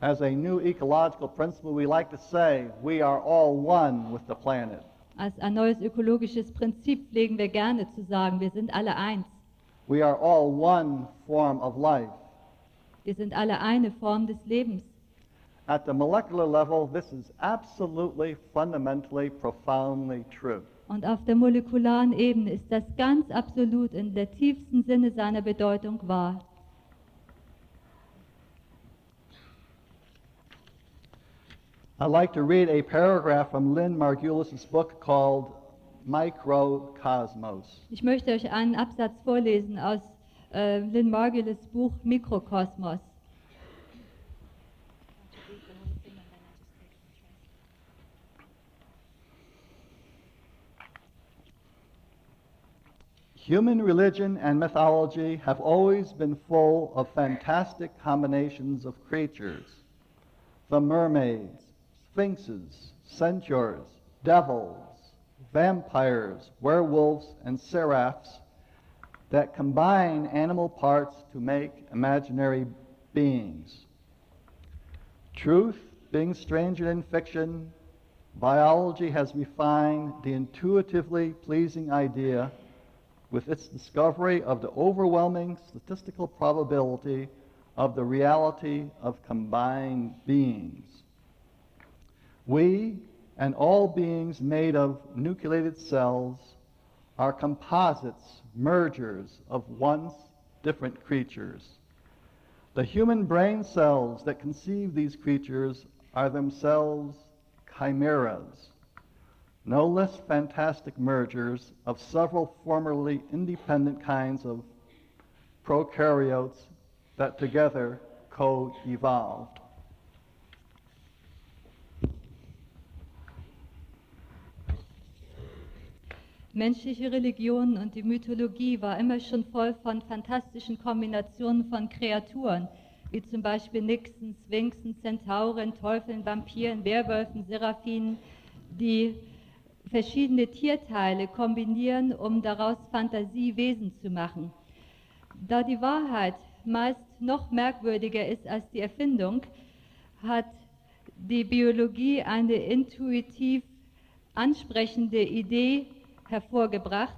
As a new ecological principle, we like to say we are all one with the planet. Als ein neues ökologisches Prinzip pflegen wir gerne zu sagen, wir sind alle eins. We are all one form of life. Wir sind alle eine Form des Lebens. At the molecular level, this is absolutely, fundamentally, profoundly true. Und auf der molekularen Ebene ist das ganz absolut in der tiefsten Sinne seiner Bedeutung wahr. I'd like to read a paragraph from Lynn Margulis' book called Microcosmos. Ich möchte euch einen Absatz vorlesen aus äh, Lynn Margulis Buch Mikrokosmos. Human religion and mythology have always been full of fantastic combinations of creatures. The mermaids, sphinxes, centaurs, devils, vampires, werewolves, and seraphs that combine animal parts to make imaginary beings. Truth being stranger than fiction, biology has refined the intuitively pleasing idea with its discovery of the overwhelming statistical probability of the reality of combined beings. We and all beings made of nucleated cells are composites, mergers of once different creatures. The human brain cells that conceive these creatures are themselves chimeras, no less fantastic mergers of several formerly independent kinds of prokaryotes that together co evolved. Menschliche Religion und die Mythologie war immer schon voll von fantastischen Kombinationen von Kreaturen, wie zum Beispiel Nixen, Sphinxen, Zentauren, Teufeln, Vampiren, Werwölfen, Seraphinen, die verschiedene Tierteile kombinieren, um daraus Fantasiewesen zu machen. Da die Wahrheit meist noch merkwürdiger ist als die Erfindung, hat die Biologie eine intuitiv ansprechende Idee hervorgebracht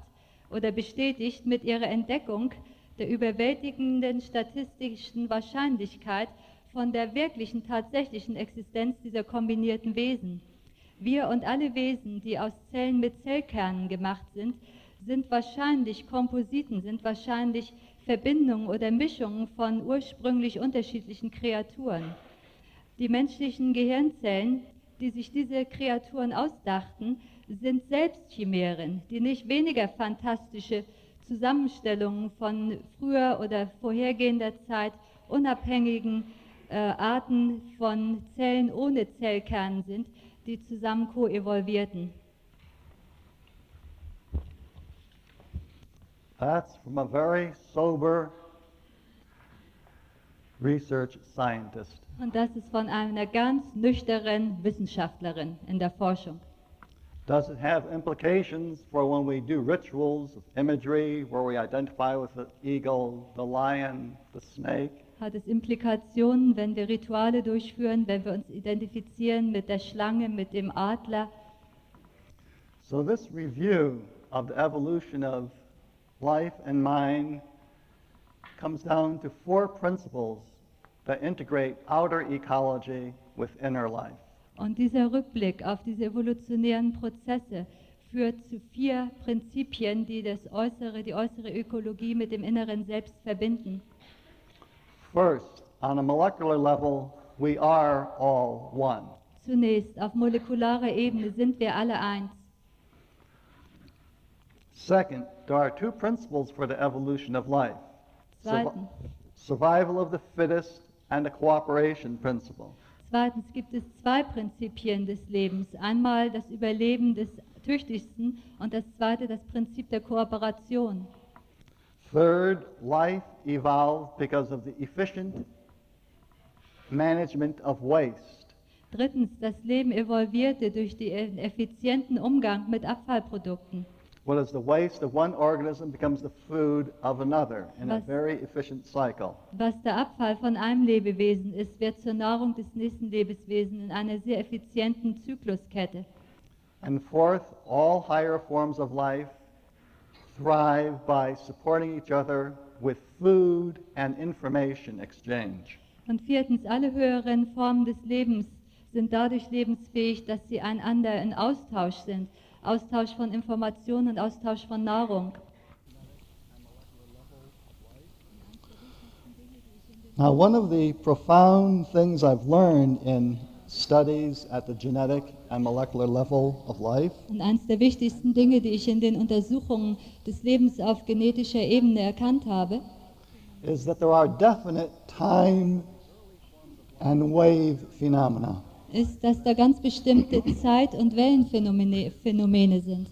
oder bestätigt mit ihrer Entdeckung, der überwältigenden statistischen Wahrscheinlichkeit von der wirklichen, tatsächlichen Existenz dieser kombinierten Wesen. Wir und alle Wesen, die aus Zellen mit Zellkernen gemacht sind, sind wahrscheinlich Kompositen, sind wahrscheinlich Verbindungen oder Mischungen von ursprünglich unterschiedlichen Kreaturen. Die menschlichen Gehirnzellen, die sich diese Kreaturen ausdachten, sind selbst Chimären, die nicht weniger fantastische Zusammenstellungen von früher oder vorhergehender Zeit unabhängigen äh, Arten von Zellen ohne Zellkern sind, die zusammen koevolvierten. That's from a very sober research scientist. Und das ist von einer ganz nüchternen Wissenschaftlerin in der Forschung. Does it have implications for when we do rituals of imagery where we identify with the eagle, the lion, the snake? Hat es Implikationen, wenn wir Rituale durchführen, wenn wir uns identifizieren mit der Schlange, mit dem Adler? So, this review of the evolution of life and mind comes down to four principles that integrate outer ecology with inner life. Und dieser Rückblick auf diese evolutionären Prozesse führt zu vier Prinzipien, die das äußere, die äußere Ökologie mit dem inneren Selbst verbinden. First, on a molecular level, we are all one. Zunächst, auf molekularer Ebene sind wir alle eins. Second, there are two principles for the evolution of life Survi- Zweitens, survival of the fittest and the cooperation principle. zweitens gibt es zwei Prinzipien des Lebens. Einmal das Überleben des Tüchtigsten und das zweite das Prinzip der Kooperation. Third, life evolved because of the efficient management of waste. Drittens, das Leben evolvierte durch den effizienten Umgang mit Abfallprodukten. What is the waste of one organism becomes the food of another in a very efficient cycle. Was der Abfall von einem Lebewesen ist, wird zur Nahrung des nächsten Lebewesens in einer sehr effizienten Zykluskette. And fourth, all higher forms of life thrive by supporting each other with food and information exchange. Und viertens, alle höheren Formen des Lebens sind dadurch lebensfähig, dass sie einander in Austausch sind. Austausch von Informationen und Austausch von Nahrung. Now, one of the profound things I've learned in studies at the genetic and molecular level of life Und eines der wichtigsten Dinge, die ich in den Untersuchungen des Lebens auf genetischer Ebene erkannt habe, is that there are definite time and wave phenomena. ist, dass da ganz bestimmte Zeit- und Wellenphänomene Phänomene sind.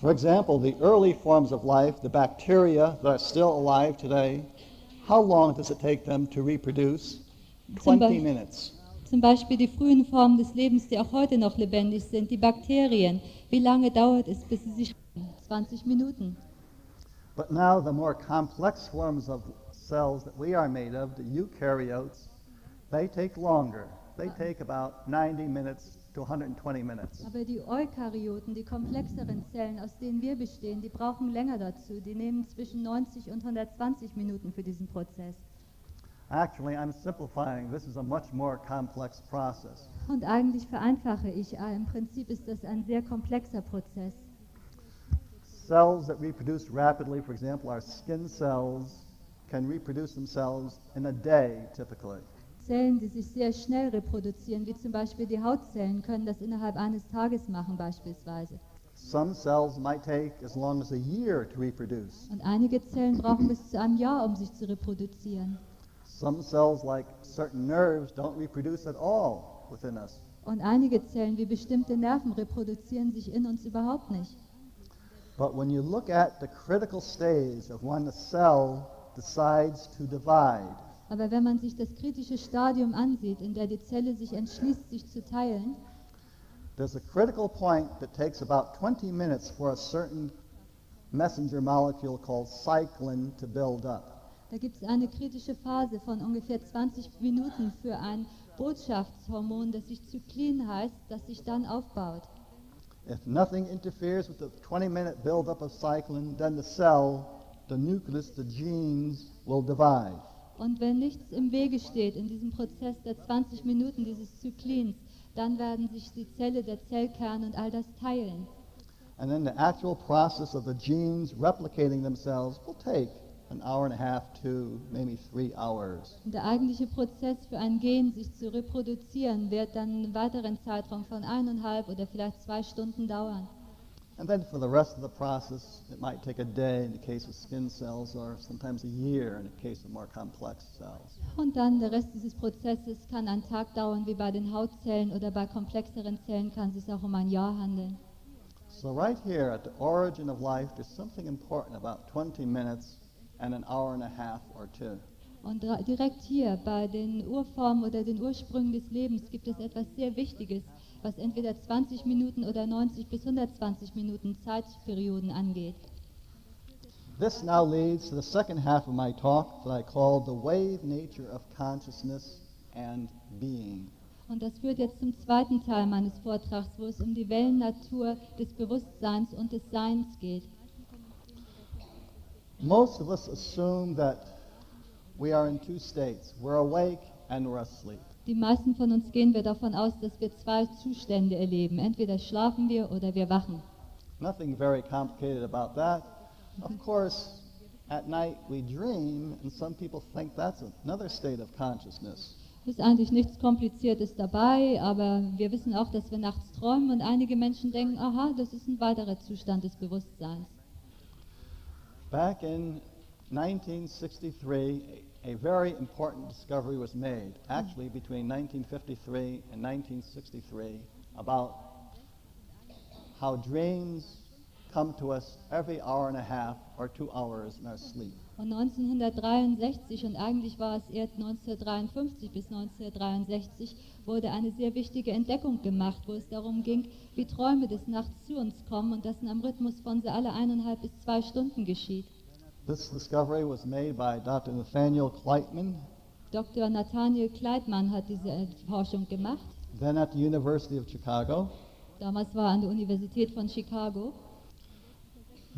For example, the early forms of life, the bacteria that are still alive today, how long does it take them to reproduce? Zum 20 Beispiel- minutes. Zum Beispiel die frühen Formen des Lebens, die auch heute noch lebendig sind, die Bakterien. Wie lange dauert es, bis sie sich 20 Minuten. But now the more complex forms of cells that we are made of, the eukaryotes, they take longer. They take about 90 minutes to 120 minutes. Aber die Eukaryoten, die komplexeren Zellen, aus denen wir bestehen, die brauchen länger dazu. Die nehmen zwischen 90 und 120 Minuten für diesen Prozess. Actually, I'm simplifying. This is a much more complex process. Und eigentlich vereinfache ich, äh, im Prinzip ist das ein sehr komplexer Prozess. Cells that reproduce rapidly, for example, our skin cells, can reproduce themselves in a day typically. Zellen, die sich sehr schnell reproduzieren, wie zum Beispiel die Hautzellen, können das innerhalb eines Tages machen beispielsweise. Some cells might take as long as a year to reproduce. Und einige Zellen brauchen bis zu einem Jahr, um sich zu reproduzieren. Some cells, like certain nerves, don't reproduce at all within us. Und einige Zellen, wie bestimmte Nerven, reproduzieren sich in uns überhaupt nicht. But when you look at the critical stage of when a cell decides to divide, Aber wenn man sich das kritische Stadium ansieht, in der die Zelle sich entschließt, sich zu teilen, there's a critical point that takes about 20 minutes for a certain messenger molecule called cyclin to build up. Da gibt es eine kritische Phase von ungefähr 20 Minuten für ein Botschaftshormon, das sich Zyklin heißt, das sich dann aufbaut. If nothing interferes with the 20 minute buildup of cyclin, then the cell the nucleus, the genes, will divide. Und wenn nichts im Wege steht in diesem Prozess der 20 Minuten dieses Zyklins, dann werden sich die Zelle, der Zellkern und all das teilen. And then the actual process of the genes replicating themselves will take an hour and a half to maybe three hours. Der eigentliche Prozess für ein Gen, sich zu reproduzieren, wird dann einen weiteren Zeitraum von eineinhalb oder vielleicht zwei Stunden dauern. And then for the rest of the process, it might take a day in the case of skin cells or sometimes a year in the case of more complex cells. Und dann der Rest dieses Prozesses kann einen Tag dauern, wie bei den Hautzellen oder bei komplexeren Zellen kann es sich auch um ein Jahr handeln. So right here at the origin of life, there's something important about 20 minutes and an hour and a half or two. Und direkt hier bei den Urformen oder den Ursprüngen des Lebens gibt es etwas sehr Wichtiges, was entweder 20 Minuten oder 90 bis 120 Minuten Zeitperioden angeht. This now leads to the second half of my talk that I call the wave nature of consciousness and being. Und das führt jetzt zum zweiten Teil meines Vortrags, wo es um die Wellennatur des Bewusstseins und des Seins geht. Most of us assume that we are in two states. We're awake and we're asleep. Die meisten von uns gehen wir davon aus, dass wir zwei Zustände erleben. Entweder schlafen wir oder wir wachen. Nothing very complicated about that. Of course, at night we dream, and some people think that's another state of consciousness. Es ist eigentlich nichts Kompliziertes dabei, aber wir wissen auch, dass wir nachts träumen und einige Menschen denken, aha, das ist ein weiterer Zustand des Bewusstseins. Back in 1963, a, very important discovery was made, actually between 1953 and 1963, about how dreams come to us every hour and a half or two hours in our sleep. Und 1963 und eigentlich war es erst 1953 bis 1963 wurde eine sehr wichtige Entdeckung gemacht, wo es darum ging, wie Träume des Nachts zu uns kommen und das in einem Rhythmus von so alle eineinhalb bis zwei Stunden geschieht. This discovery was made by Dr. Nathaniel Kleitman, Dr. Nathaniel Kleitmann hat diese Forschung gemacht. then at the University of Chicago. Damals war er an der Universität von Chicago.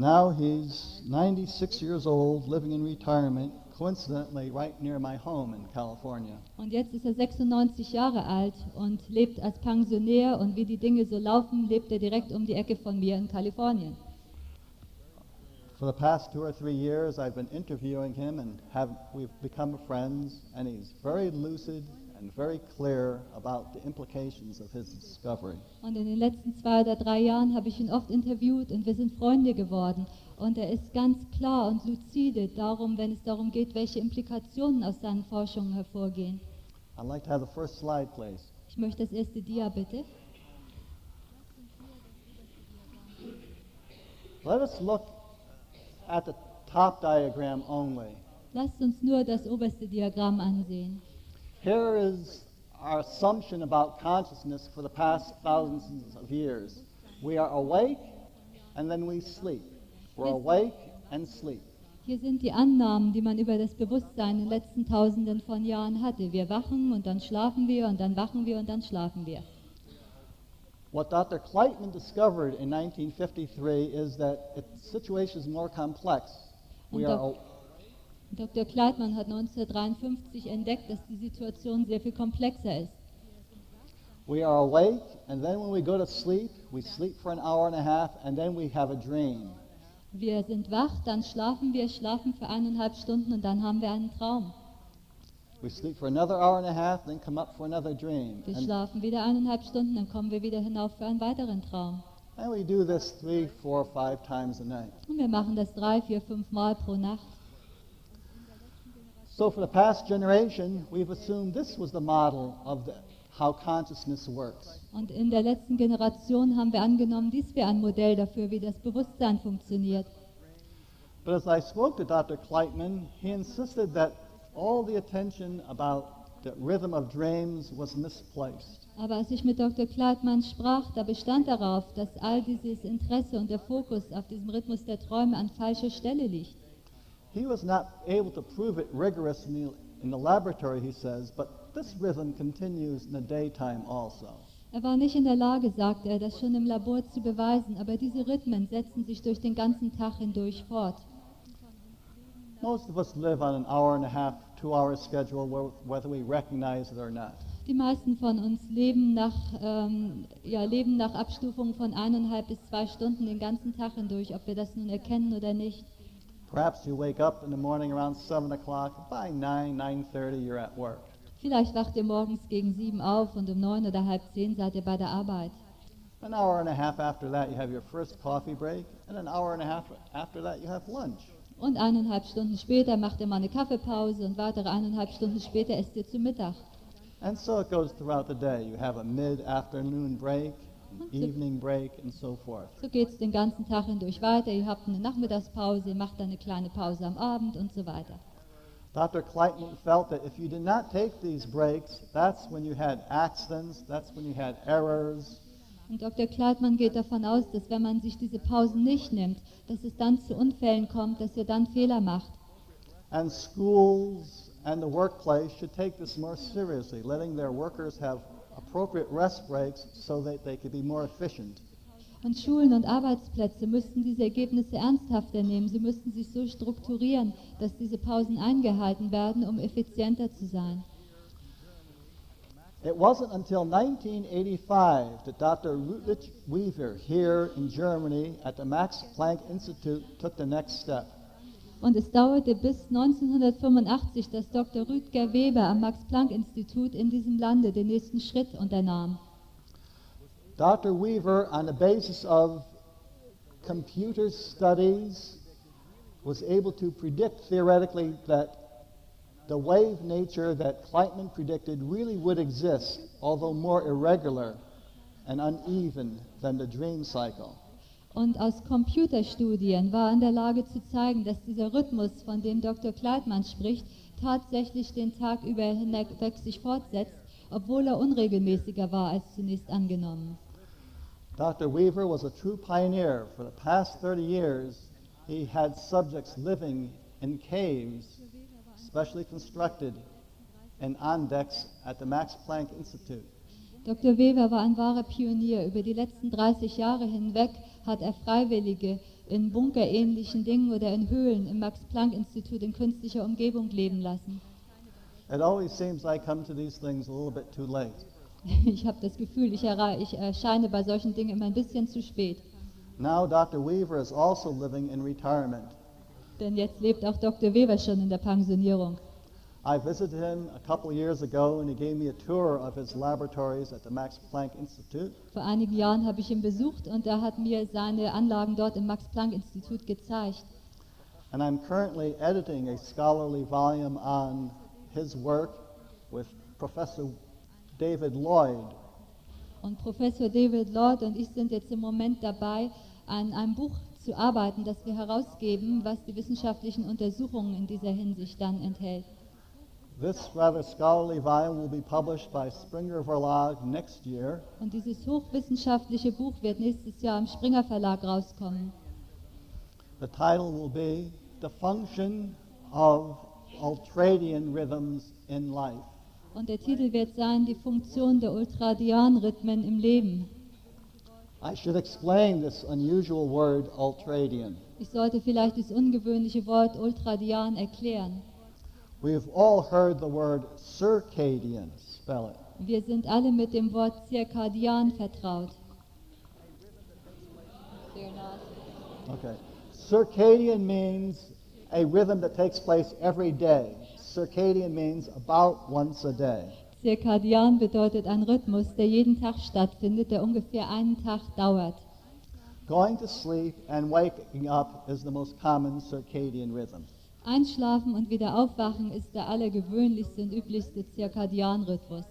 Now he's 96 years old, living in retirement, coincidentally right near my home in California. Und jetzt ist er 96 Jahre alt und lebt als Pensionär und wie die Dinge so laufen, lebt er direkt um die Ecke von mir in Kalifornien. For the past two or three years, I've been interviewing him and have, we've become friends, and he's very lucid and very clear about the implications of his discovery. Und in den letzten zwei oder drei Jahren habe ich ihn oft interviewt und wir sind Freunde geworden. Und er ist ganz klar und lucide darum, wenn es darum geht, welche Implikationen aus seinen Forschungen hervorgehen. I'd like to have the first slide, please. Ich möchte das erste Dia bitte. Let us look at the top diagram only. Lasst uns nur das oberste Diagramm ansehen. Here is our assumption about consciousness for the past thousands of years. We are awake and then we sleep. We're awake and sleep. Hier sind die Annahmen, die man über das Bewusstsein in den letzten Tausenden von Jahren hatte. Wir wachen und dann schlafen wir und dann wachen wir und dann schlafen wir. What Dr. Kleitman discovered in 1953 is that it, the situation is more complex. We are, Dr. Kleitmann hat 1953 entdeckt, dass die Situation sehr viel komplexer ist. we are awake, and then when we go to sleep, we sleep for an hour and a half, and then we have a dream. Wir sind wach, dann schlafen wir, schlafen für eineinhalb Stunden und dann haben wir einen Traum. We sleep for another hour and a half, then come up for another dream. Wir And, schlafen wieder eineinhalb Stunden, dann kommen wir wieder hinauf für einen weiteren Traum. and we do this three, four, five times a night. Und wir machen das drei, vier, fünf Mal pro Nacht. So for the past generation, we've assumed this was the model of the, how consciousness works. Und in der letzten Generation haben wir angenommen, dies wäre ein Modell dafür, wie das Bewusstsein funktioniert. But as I spoke to Dr. Kleitman, he insisted that all the attention about the rhythm of dreams was misplaced. Aber als ich mit Dr. Kleitmann sprach, da bestand darauf, dass all dieses Interesse und der Fokus auf diesem Rhythmus der Träume an falscher Stelle liegt. He was not able to prove it rigorously in the laboratory, he says, but this rhythm continues in the daytime also. Er war nicht in der Lage, sagte er, das schon im Labor zu beweisen, aber diese Rhythmen setzen sich durch den ganzen Tag hindurch fort. Most of us live on an hour and a half, two hour schedule, wh- whether we recognize it or not. Die meisten von uns leben nach, ähm, ja, leben nach Abstufungen von eineinhalb bis zwei Stunden den ganzen Tag hindurch, ob wir das nun erkennen oder nicht. Perhaps you wake up in the morning around 7 o'clock. By 9, 9.30, you're at work. Vielleicht wacht ihr morgens gegen sieben auf und um neun oder halb zehn seid ihr bei der Arbeit. An hour and a half after that, you have your first coffee break, and an hour and a half after that, you have lunch. Und eineinhalb Stunden später macht ihr mal eine Kaffeepause und weitere eineinhalb Stunden später esst ihr zu Mittag. And so it goes throughout the day. You have a mid afternoon break. Evening break, and so forth. So geht es den ganzen Tag hindurch weiter. Ihr habt eine Nachmittagspause, ihr macht dann eine kleine Pause am Abend und so weiter. Dr. Kleitman felt that if you did not take these breaks, that's when you had accidents, that's when you had errors, Und Dr. Kleitmann geht davon aus, dass wenn man sich diese Pausen nicht nimmt, dass es dann zu Unfällen kommt, dass ihr dann Fehler macht. and schools and the workplace should take this more seriously, letting their workers have appropriate rest breaks so that they could be more efficient. Und Schulen und Arbeitsplätze müssten diese Ergebnisse ernsthafter nehmen. Sie müssten sich so strukturieren, dass diese Pausen eingehalten werden, um effizienter zu sein. It wasn't until 1985 that Dr. Rutlich Weaver here in Germany at the Max Planck Institute took the next step. Und es dauerte bis 1985, dass Dr. Rüdger Weber am Max-Planck-Institut in diesem Lande den nächsten Schritt unternahm. Dr. Weaver, on the basis of computer studies, was able to predict theoretically that the wave nature that Kleitman predicted really would exist, although more irregular and uneven than the dream cycle. Und aus Computerstudien war in der Lage zu zeigen, dass dieser Rhythmus, von dem Dr. Kleitmann spricht, tatsächlich den Tag über hinweg sich fortsetzt, obwohl er unregelmäßiger war als zunächst angenommen. Dr. Weaver was a true pioneer. For the past 30 years, he had subjects living in caves, specially constructed, and on decks at the Max Planck Institute. Dr. Weber war ein wahrer Pionier. Über die letzten 30 Jahre hinweg hat er Freiwillige in bunkerähnlichen Dingen oder in Höhlen im Max-Planck-Institut in künstlicher Umgebung leben lassen. It always seems I come to these things a little bit too late. Ich habe das Gefühl, ich, ich erscheine bei solchen Dingen immer ein bisschen zu spät. Now, Dr. Weaver is also living in retirement. Denn jetzt lebt auch Dr. Weber schon in der Pensionierung. I visited him a couple years ago, and he gave me a tour of his laboratories at the Max Planck Institute. Vor einigen Jahren habe ich ihn besucht und er hat mir seine Anlagen dort im Max-Planck-Institut gezeigt. And I'm currently editing a scholarly volume on his work with Professor David Lloyd. Und Professor David Lord und ich sind jetzt im Moment dabei, an einem Buch zu arbeiten, das wir herausgeben, was die wissenschaftlichen Untersuchungen in dieser Hinsicht dann enthält. This rather scholarly volume will be published by Springer Verlag next year, Und dieses hochwissenschaftliche Buch wird nächstes Jahr im Springer Verlag rauskommen. The title will be The Function of Ultradian Rhythms in Life. Und der Titel wird sein, die Funktion der Ultradian-Rhythmen im Leben. I should explain this unusual word ultradian. Ich sollte vielleicht das ungewöhnliche Wort Ultradian erklären. We've all heard the word circadian. Spell it. Wir sind alle mit dem Wort circadian vertraut. Okay. Circadian means a rhythm that takes place every day. Circadian means about once a day. Zirkadian bedeutet ein Rhythmus, der jeden Tag stattfindet, der ungefähr einen Tag dauert. Going to sleep and waking up is the most common circadian rhythm. Einschlafen und wieder aufwachen ist der allergewöhnlichste und üblichste Zirkadian-Rhythmus.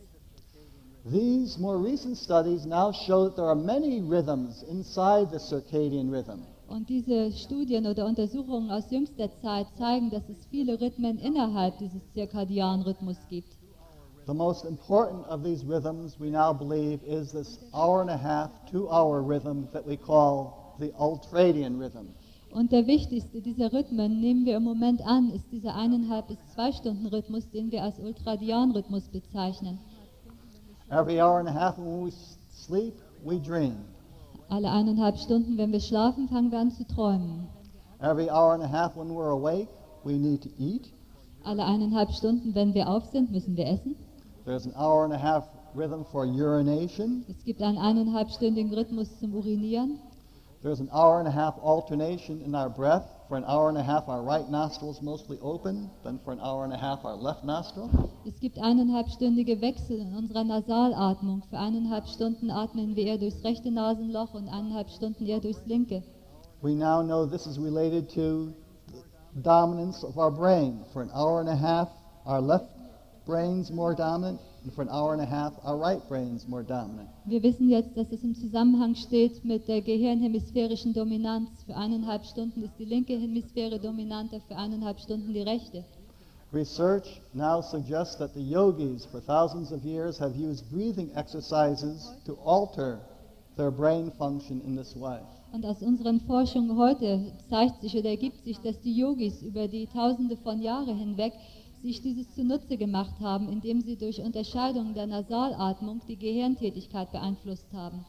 These more recent studies now show that there are many rhythms inside the circadian rhythm. Und diese Studien oder Untersuchungen aus jüngster Zeit zeigen, dass es viele Rhythmen innerhalb dieses Zirkadian-Rhythmus gibt. The most important of these rhythms, we now believe, is this hour and a half, two hour rhythm that we call the ultradian rhythm. Und der wichtigste dieser Rhythmen, nehmen wir im Moment an, ist dieser eineinhalb bis zwei Stunden Rhythmus, den wir als Ultradian-Rhythmus bezeichnen. Every hour and a half when we sleep, we dream. Alle eineinhalb Stunden, wenn wir schlafen, fangen wir an zu träumen. Every hour and a half when we're awake, we need to eat. Alle eineinhalb Stunden, wenn wir auf sind, müssen wir essen. There's an hour and a half rhythm for urination. Es gibt einen eineinhalbstündigen Rhythmus zum Urinieren. There's an hour and a half alternation in our breath. For an hour and a half, our right nostril is mostly open. Then for an hour and a half, our left nostril. Es gibt eineinhalbstündige Wechsel in unserer Nasalatmung. Für eineinhalb Stunden atmen wir eher durchs rechte Nasenloch und eineinhalb Stunden eher durchs linke. We now know this is related to the dominance of our brain. For an hour and a half, our left brain's more dominant, Wir wissen jetzt, dass es im Zusammenhang steht mit der gehirnhemisphärischen Dominanz. Für eineinhalb Stunden ist die linke Hemisphäre dominanter, für eineinhalb Stunden die rechte. Research now suggests that the yogis for thousands of years have used breathing exercises to alter their brain function in this way. Und aus unseren Forschungen heute zeigt sich oder ergibt sich, dass die Yogis über die Tausende von Jahren hinweg sich dieses zunutze gemacht haben, indem sie durch Unterscheidung der Nasalatmung die Gehirntätigkeit beeinflusst haben.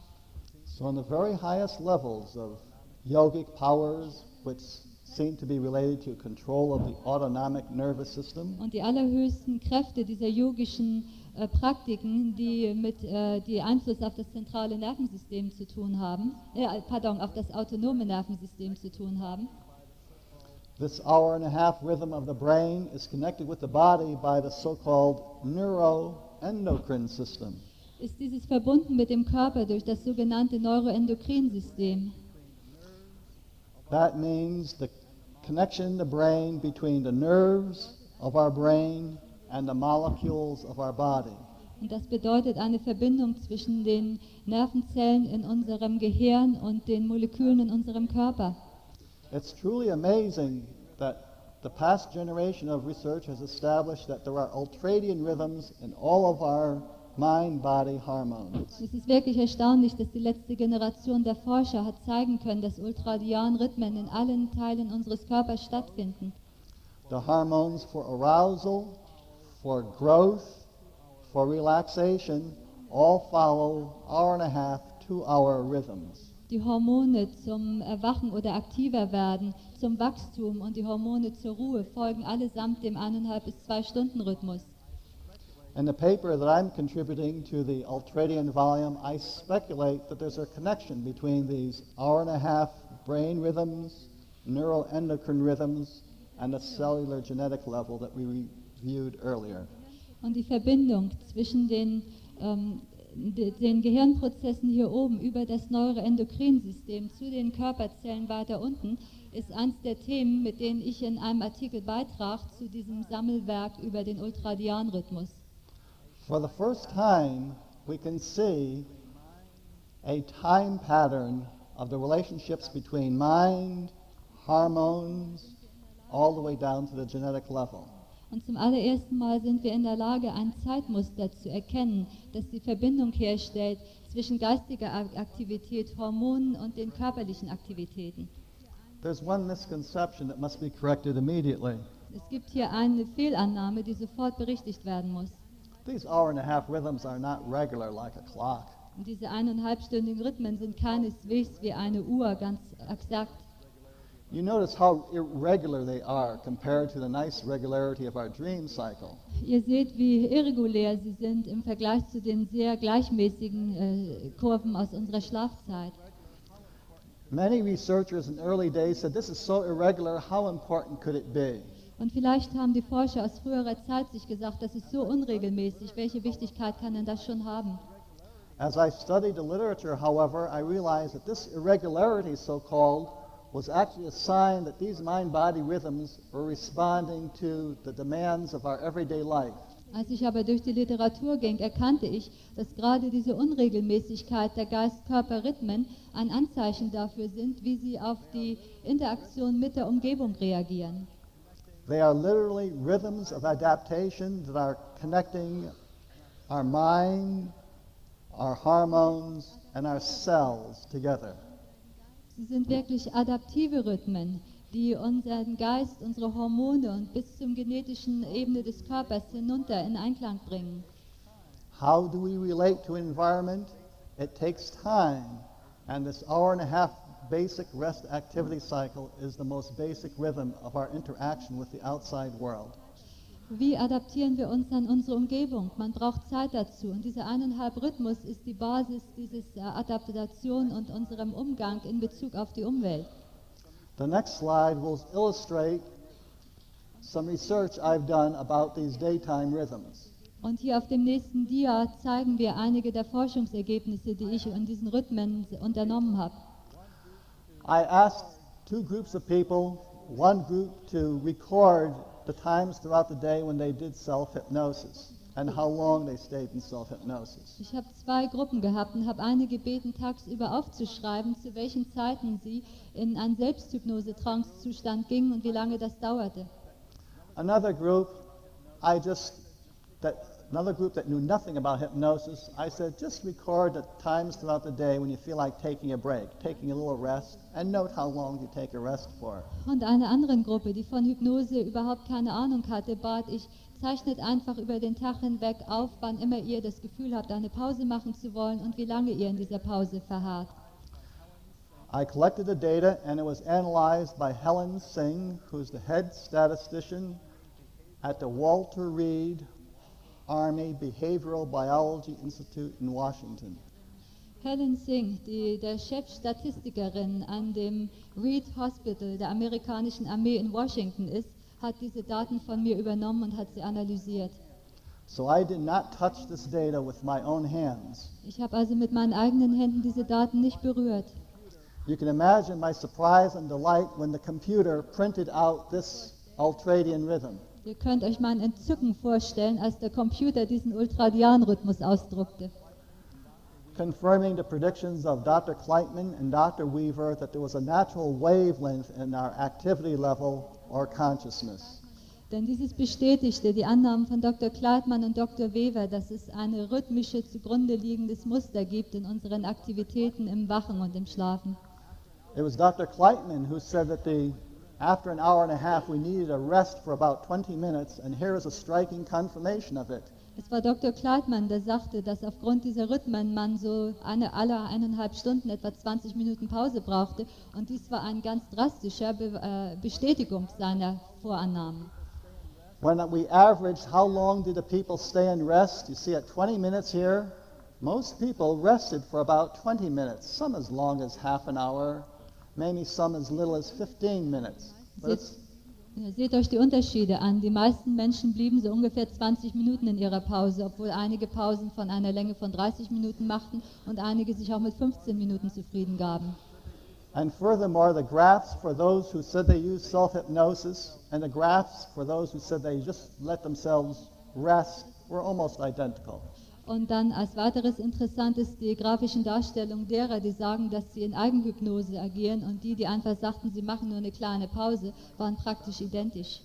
So, on the very highest levels of yogic powers, which seem to be related to control of the autonomic nervous system, Und die allerhöchsten Kräfte dieser yogischen äh, Praktiken, die mit äh, die Einfluss auf das zentrale Nervensystem zu tun haben, äh, pardon, auf das autonome Nervensystem zu tun haben, this hour and a half rhythm of the brain is connected with the body by the so called neuroendocrine system. ist dieses verbunden mit dem Körper durch das sogenannte Neuroendokrinsystem. That means the connection in the brain between the nerves of our brain and the molecules of our body. Und das bedeutet eine Verbindung zwischen den Nervenzellen in unserem Gehirn und den Molekülen in unserem Körper. It's truly amazing that the past generation of research has established that there are ultradian rhythms in all of our mind body hormones. Es ist wirklich erstaunlich, dass die letzte Generation der Forscher hat zeigen können, dass Ultradian-Rhythmen in allen Teilen unseres Körpers stattfinden. The hormones for arousal, for growth, for relaxation all follow hour and a half, two hour rhythms. Die Hormone zum Erwachen oder aktiver werden, zum Wachstum und die Hormone zur Ruhe folgen allesamt dem eineinhalb bis zwei Stunden Rhythmus. In the paper that I'm contributing to the ultradian volume, I speculate that there's a connection between these hour and a half brain rhythms, neuroendocrine rhythms, and the cellular genetic level that we reviewed earlier. Und die Verbindung zwischen den, ähm, den Gehirnprozessen hier oben über das Neuroendokrinsystem zu den Körperzellen weiter unten ist eines der Themen, mit denen ich in einem Artikel beitrag zu diesem Sammelwerk über den Ultradian-Rhythmus. For the first time, we can see a time pattern of the relationships between mind, hormones, all the way down to the genetic level. Und zum allerersten Mal sind wir in der Lage, ein Zeitmuster zu erkennen, das die Verbindung herstellt zwischen geistiger Ak- Aktivität, Hormonen und den körperlichen Aktivitäten. There's one misconception that must be corrected immediately. Es gibt hier eine Fehlannahme, die sofort berichtigt werden muss. These hour and a half rhythms are not regular like a clock. Und diese eineinhalbstündigen Rhythmen sind keineswegs wie eine Uhr ganz exakt. You notice how irregular they are compared to the nice regularity of our dream cycle. Ihr seht, wie irregulär sie sind im Vergleich zu den sehr gleichmäßigen äh, Kurven aus unserer Schlafzeit. Many researchers in early days said this is so irregular, how important could it be? Und vielleicht haben die Forscher aus früherer Zeit sich gesagt, das ist so unregelmäßig, welche Wichtigkeit kann denn das schon haben? As I studied the literature, however, I realized that this irregularity, so called, was actually a sign that these mind body rhythms were responding to the demands of our everyday life. Als ich aber durch die Literatur ging, erkannte ich, dass gerade diese Unregelmäßigkeit der Geist-Körper-Rhythmen ein Anzeichen dafür sind, wie sie auf die Interaktion mit der Umgebung reagieren. They are literally rhythms of adaptation that are connecting our mind, our hormones, and our cells together. Sie sind wirklich adaptive Rhythmen, die unseren Geist, unsere Hormone und bis zum genetischen Ebene des Körpers hinunter in Einklang bringen. How do we relate to environment? It takes time, and this hour and a half basic rest activity cycle is the most basic rhythm of our interaction with the outside world. Wie adaptieren wir uns an unsere Umgebung? Man braucht Zeit dazu. Und dieser eineinhalb Rhythmus ist die Basis dieses äh, Adaptation und unserem Umgang in Bezug auf die Umwelt. The next slide will illustrate some research I've done about these daytime rhythms. Und hier auf dem nächsten Dia zeigen wir einige der Forschungsergebnisse, die ich in diesen Rhythmen unternommen habe. I asked two groups of people, one group to record the times throughout the day when they did self-hypnosis and how long they stayed in self-hypnosis. Ich habe zwei Gruppen gehabt und habe eine gebeten, tagsüber aufzuschreiben, zu welchen Zeiten sie in einen Selbsthypnose-Trance-Zustand gingen und wie lange das dauerte. Another group, I just, that, another group that knew nothing about hypnosis, I said, just record the times throughout the day when you feel like taking a break, taking a little rest, and note how long you take a rest for. Und einer anderen Gruppe, die von Hypnose überhaupt keine Ahnung hatte, bat ich, zeichnet einfach über den Tag hinweg auf, wann immer ihr das Gefühl habt, eine Pause machen zu wollen und wie lange ihr in dieser Pause verharrt. I collected the data and it was analyzed by Helen Singh, who's the head statistician at the Walter Reed Army Behavioral Biology Institute in Washington. Helen Singh, die der Chefstatistikerin an dem Reed Hospital der amerikanischen Armee in Washington ist, hat diese Daten von mir übernommen und hat sie analysiert. So I did not touch this data with my own hands. Ich habe also mit meinen eigenen Händen diese Daten nicht berührt. You can imagine my surprise and delight when the computer printed out this ultradian rhythm. Ihr könnt euch mein Entzücken vorstellen, als der Computer diesen Ultradian-Rhythmus ausdruckte. confirming the predictions of Dr. Kleitman and Dr. Weaver that there was a natural wavelength in our activity level or consciousness. Denn dieses bestätigte die Annahmen von Dr. Kleitmann und Dr. Weber, dass es eine rhythmische zugrunde liegendes Muster gibt in unseren Aktivitäten im Wachen und im Schlafen. It was Dr. Kleitman who said that the, after an hour and a half we needed a rest for about 20 minutes, and here is a striking confirmation of it. Es war Dr. Kleitmann, der sagte, dass aufgrund dieser Rhythmen man so eine, alle eineinhalb Stunden etwa 20 Minuten Pause brauchte. Und dies war ein ganz drastischer Be äh, Bestätigung seiner Vorannahmen. When we averaged how long did the people stay in rest, you see at 20 minutes here, most people rested for about 20 minutes, some as long as half an hour, maybe some as little as 15 minutes. Seht euch die Unterschiede an. Die meisten Menschen blieben so ungefähr 20 Minuten in ihrer Pause, obwohl einige Pausen von einer Länge von 30 Minuten machten und einige sich auch mit 15 Minuten zufrieden gaben. and furthermore, the graphs for those who said they used self-hypnosis and the graphs for those who said they just let themselves rest were almost identical. Und dann als weiteres interessant ist die grafischen Darstellungen derer, die sagen, dass sie in Eigenhypnose agieren und die, die einfach sagten, sie machen nur eine kleine Pause, waren praktisch identisch.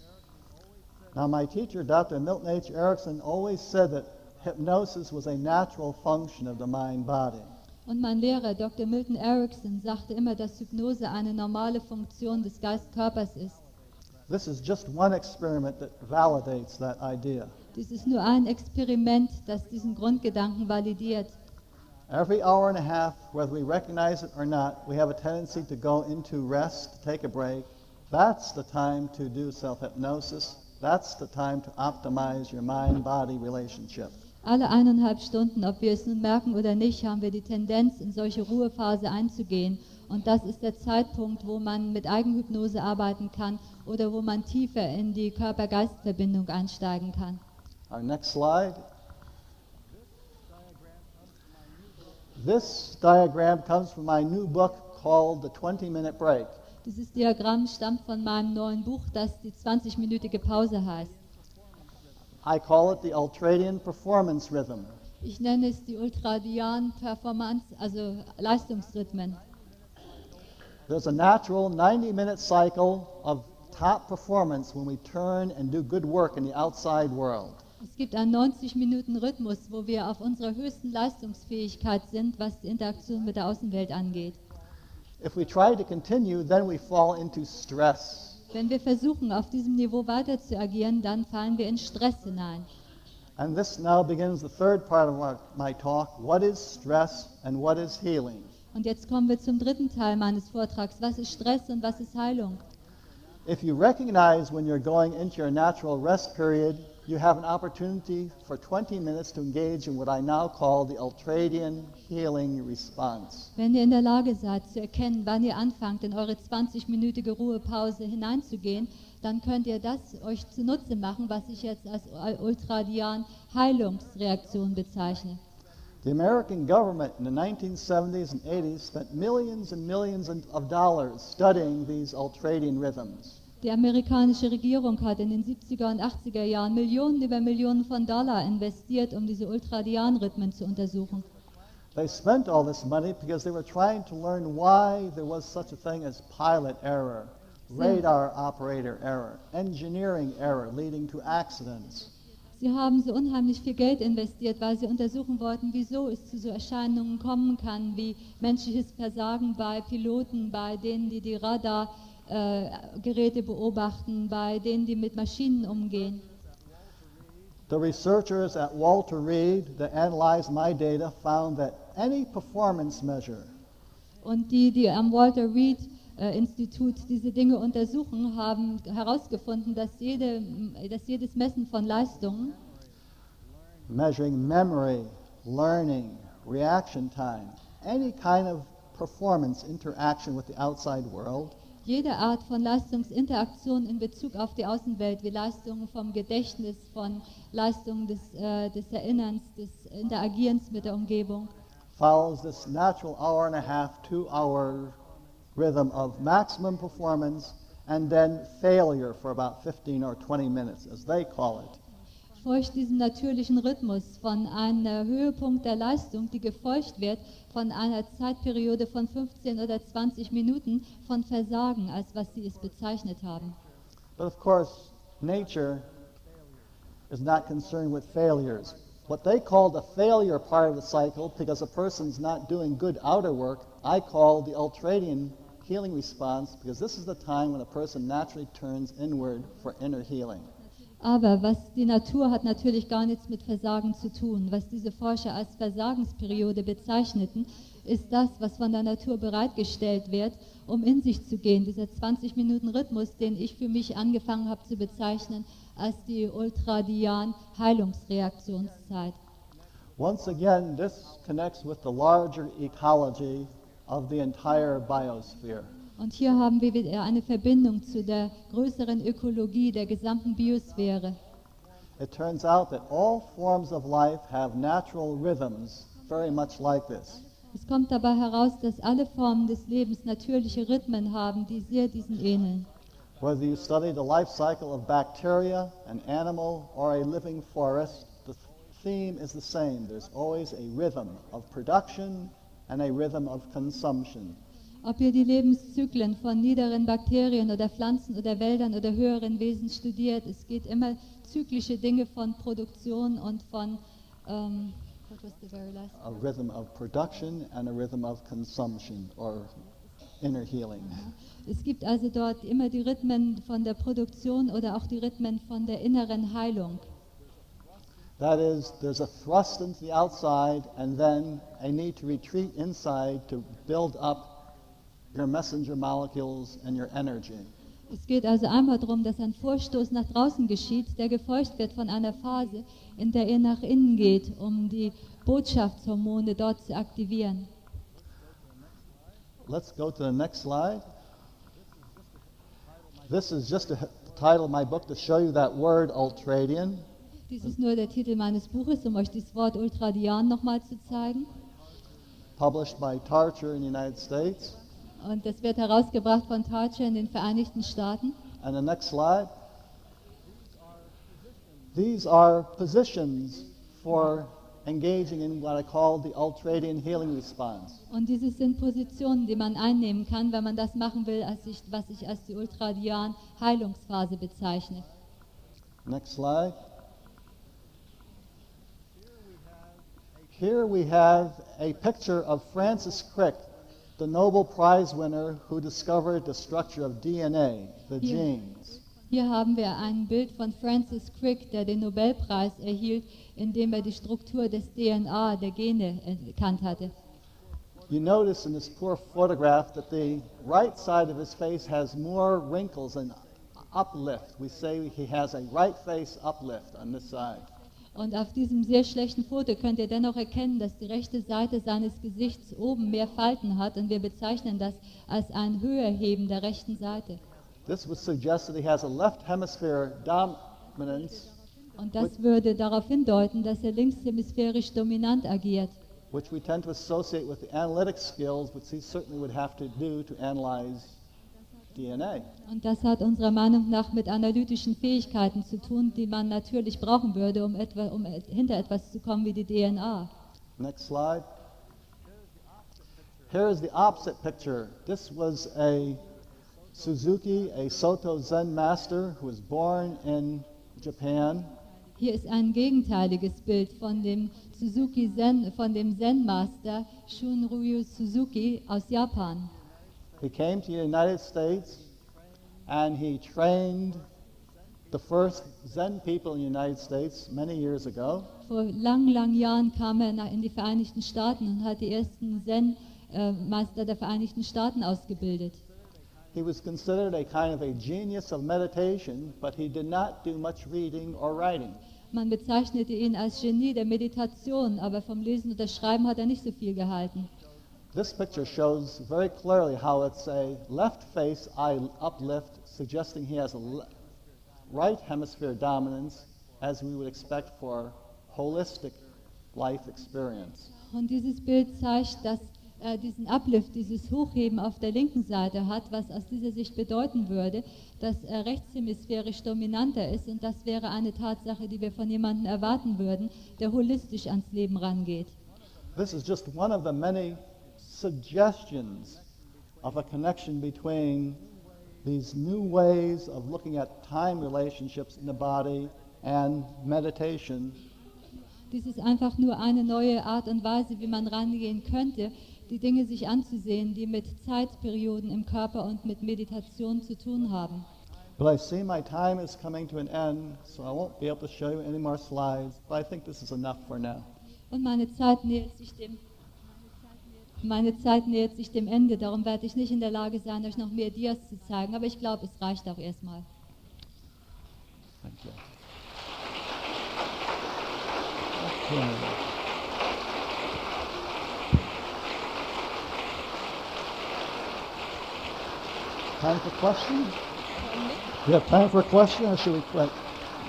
Now, my teacher, Dr. Milton H. Erickson, always said that hypnosis was a natural function of the mind-body. Und mein Lehrer, Dr. Milton Erickson, sagte immer, dass Hypnose eine normale Funktion des Geist-Körpers ist. This is just one experiment that validates that idea. Dies ist nur ein Experiment, das diesen Grundgedanken validiert. Every hour and a half, whether we recognize it or not, we have a tendency to go into rest, take a break. That's the time to do self-hypnosis. That's the time to optimize your mind-body relationship. Alle eineinhalb Stunden, ob wir es nun merken oder nicht, haben wir die Tendenz, in solche Ruhephase einzugehen. Und das ist der Zeitpunkt, wo man mit Eigenhypnose arbeiten kann oder wo man tiefer in die Körper-Geist-Verbindung einsteigen kann. Our next slide. This diagram comes from my new book called The 20 Minute Break. Dieses Diagramm stammt von meinem neuen Buch, das die 20-minütige Pause heißt. I call it the ultradian performance rhythm. Ich nenne es die Ultradian Performance, also Leistungsrhythmen. There's a natural 90 minute cycle of top performance when we turn and do good work in the outside world. Es gibt einen 90-Minuten-Rhythmus, wo wir auf unserer höchsten Leistungsfähigkeit sind, was die Interaktion mit der Außenwelt angeht. If we try to continue, then we fall into stress. Wenn wir versuchen, auf diesem Niveau weiter zu agieren, dann fallen wir in Stress hinein. And this now begins the third part of my talk what is stress and what is healing? Und jetzt kommen wir zum dritten Teil meines Vortrags. Was ist Stress und was ist Heilung? If you recognize when you're going into your natural rest period, you have an opportunity for 20 minutes to engage in what I now call the ultradian healing response. Wenn ihr in der Lage seid zu erkennen, wann ihr anfangt, in eure 20-minütige Ruhepause hineinzugehen, dann könnt ihr das euch zunutze machen, was ich jetzt als Ultradian Heilungsreaktion bezeichne. The American government in the 1970s and 80s spent millions and millions of dollars studying these ultradian rhythms. Die amerikanische Regierung hat in den 70er und 80er Jahren Millionen über Millionen von Dollar investiert, um diese Ultradian-Rhythmen zu untersuchen. They spent all this money because they were trying to learn why there was such a thing as pilot error, radar operator error, engineering error leading to accidents. Sie haben so unheimlich viel Geld investiert, weil sie untersuchen wollten, wieso es zu so Erscheinungen kommen kann, wie menschliches Versagen bei Piloten, bei denen, die die Radargeräte beobachten, bei denen, die mit Maschinen umgehen. The researchers at Walter Reed that analyzed my data found that any performance measure Und die, die am Walter Reed äh, Institut diese Dinge untersuchen, haben herausgefunden, dass, jede, dass jedes Messen von Leistungen, measuring memory, learning, reaction time, any kind of performance interaction with the outside world, jede Art von Leistungsinteraktion in Bezug auf die Außenwelt, wie Leistungen vom Gedächtnis, von Leistungen des, äh, des Erinnerns, des Interagierens mit der Umgebung, follows this natural hour and a half, two hour rhythm of maximum performance and then failure for about 15 or 20 minutes, as they call it. Folgt diesem natürlichen Rhythmus von einem Höhepunkt der Leistung, die gefolgt wird von einer Zeitperiode von 15 oder 20 Minuten von Versagen, als was sie es bezeichnet haben. But of course, nature is not concerned with failures. What they call the failure part of the cycle, because a person's not doing good outer work, I call the ultradian healing response, because this is the time when a person naturally turns inward for inner healing. Aber was die Natur hat natürlich gar nichts mit Versagen zu tun. Was diese Forscher als Versagensperiode bezeichneten, ist das, was von der Natur bereitgestellt wird, um in sich zu gehen. Dieser 20-Minuten-Rhythmus, den ich für mich angefangen habe zu bezeichnen als die Ultradian-Heilungsreaktionszeit. Once again, this connects with the larger ecology of the entire biosphere. Und hier haben wir wieder eine Verbindung zu der größeren Ökologie der gesamten Biosphäre. It turns out that all forms of life have natural rhythms very much like this. Es kommt dabei heraus, dass alle Formen des Lebens natürliche Rhythmen haben, die sehr diesen ähneln. Whether you study the life cycle of bacteria, an animal, or a living forest, the theme is the same. There's always a rhythm of production and a rhythm of consumption. Ob ihr die Lebenszyklen von niederen Bakterien oder Pflanzen oder Wäldern oder höheren Wesen studiert, es geht immer zyklische Dinge von Produktion und von ähm, what was the very last? A rhythm of production and a rhythm of consumption or inner healing. Es gibt also dort immer die Rhythmen von der Produktion oder auch die Rhythmen von der inneren Heilung. That is, there's a thrust into the outside and then a need to retreat inside to build up your messenger molecules and your energy. Es geht also einmal darum, dass ein Vorstoß nach draußen geschieht, der gefolgt wird von einer Phase, in der ihr nach innen geht, um die Botschaftshormone dort zu aktivieren. Let's go to the next slide. This is just the title of my book to show you that word ultradian. Dies ist nur der Titel meines Buches, um euch das Wort Ultradian nochmal zu zeigen. published by Tarcher in the United States. Und das wird herausgebracht von Tarcher in den Vereinigten Staaten. And the next slide. These are positions for engaging in what I call the ultradian healing response. Und dieses sind Positionen, die man einnehmen kann, wenn man das machen will, ich, was ich als die Ultradian-Heilungsphase bezeichne. Next slide. Here we have a picture of Francis Crick, the Nobel Prize winner who discovered the structure of DNA, the Hier. genes. Hier haben wir ein Bild von Francis Crick, der den Nobelpreis erhielt, indem er die Struktur des DNA, der Gene, erkannt hatte. you notice in this poor photograph that the right side of his face has more wrinkles and uplift. We say he has a right face uplift on this side. Und auf diesem sehr schlechten Foto könnt ihr dennoch erkennen, dass die rechte Seite seines Gesichts oben mehr Falten hat und wir bezeichnen das als ein Höherheben der rechten Seite. This would suggest that he has a left hemisphere dominance, Und das würde darauf hindeuten, dass er linkshemisphärisch dominant agiert. which we tend to associate with the analytic skills, which he certainly would have to do to analyze DNA. Und das hat unserer Meinung nach mit analytischen Fähigkeiten zu tun, die man natürlich brauchen würde, um, etwa, um hinter etwas zu kommen wie die DNA. Next slide. Here is the opposite picture. This was a Suzuki, a Soto Zen master who was born in Japan. Hier ist ein gegenteiliges Bild von dem Suzuki Zen, von dem Zen-Master Shunryu Suzuki aus Japan. He came to the United States and he trained the first Zen people in the United States many years ago. Vor langen, langen Jahren kam er in die Vereinigten Staaten und hat die ersten Zen-Meister der Vereinigten Staaten ausgebildet. He was considered a kind of a genius of meditation, but he did not do much reading or writing. Man bezeichnete ihn als Genie der Meditation, aber vom Lesen und Schreiben hat er nicht so viel gehalten. This picture shows very clearly how it's a left face eye uplift, suggesting he has a right hemisphere dominance, as we would expect for holistic life experience. Und dieses Bild zeigt, dass er diesen Uplift, dieses Hochheben auf der linken Seite hat, was aus dieser Sicht bedeuten würde, dass er rechtshemisphärisch dominanter ist. Und das wäre eine Tatsache, die wir von jemandem erwarten würden, der holistisch ans Leben rangeht. This is just one of the many suggestions of a connection between these new ways of looking at time relationships in the body and meditation Dies ist einfach nur eine neue Art und Weise, wie man rangehen könnte, die Dinge sich anzusehen, die mit Zeitperioden im Körper und mit Meditation zu tun haben. But I see my time is coming to an end, so I won't be able to show you any more slides, but I think this is enough for now. Und meine Zeit nähert sich dem meine Zeit nähert sich dem Ende, darum werde ich nicht in der Lage sein, euch noch mehr Dias zu zeigen, aber ich glaube, es reicht auch erstmal. You. Okay. Time for question? You have time for a question or should we quit?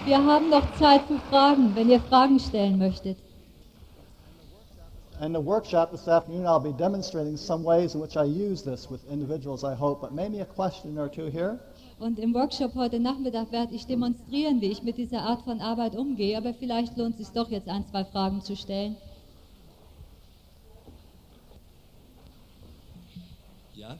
Wir haben noch Zeit für Fragen, wenn ihr Fragen stellen möchtet. In the workshop this afternoon, I'll be demonstrating some ways in which I use this with individuals, I hope, but maybe a question or two here. Und im Workshop heute Nachmittag werde ich demonstrieren, wie ich mit dieser Art von Arbeit umgehe, aber vielleicht lohnt es sich doch jetzt ein, zwei Fragen zu stellen. Ja, äh,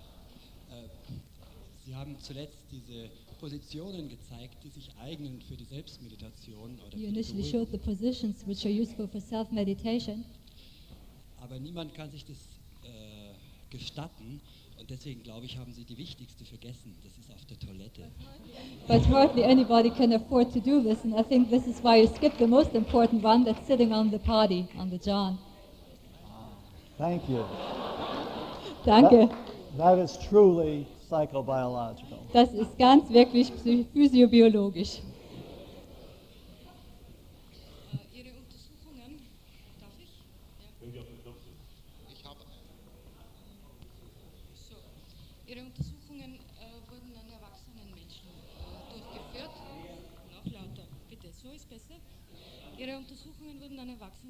Sie haben zuletzt diese Positionen gezeigt, die sich eignen für die Selbstmeditation oder You initially showed the positions which are useful for self-meditation, Aber niemand kann sich das äh, gestatten und deswegen glaube ich, haben Sie die wichtigste vergessen. Das ist auf der Toilette. but hardly anybody can afford to do this, and I think this is why you skipped the most important one, that's sitting on the potty, on the John. Thank you. Danke. That, that is truly psychobiological. Das ist ganz wirklich physiobiologisch.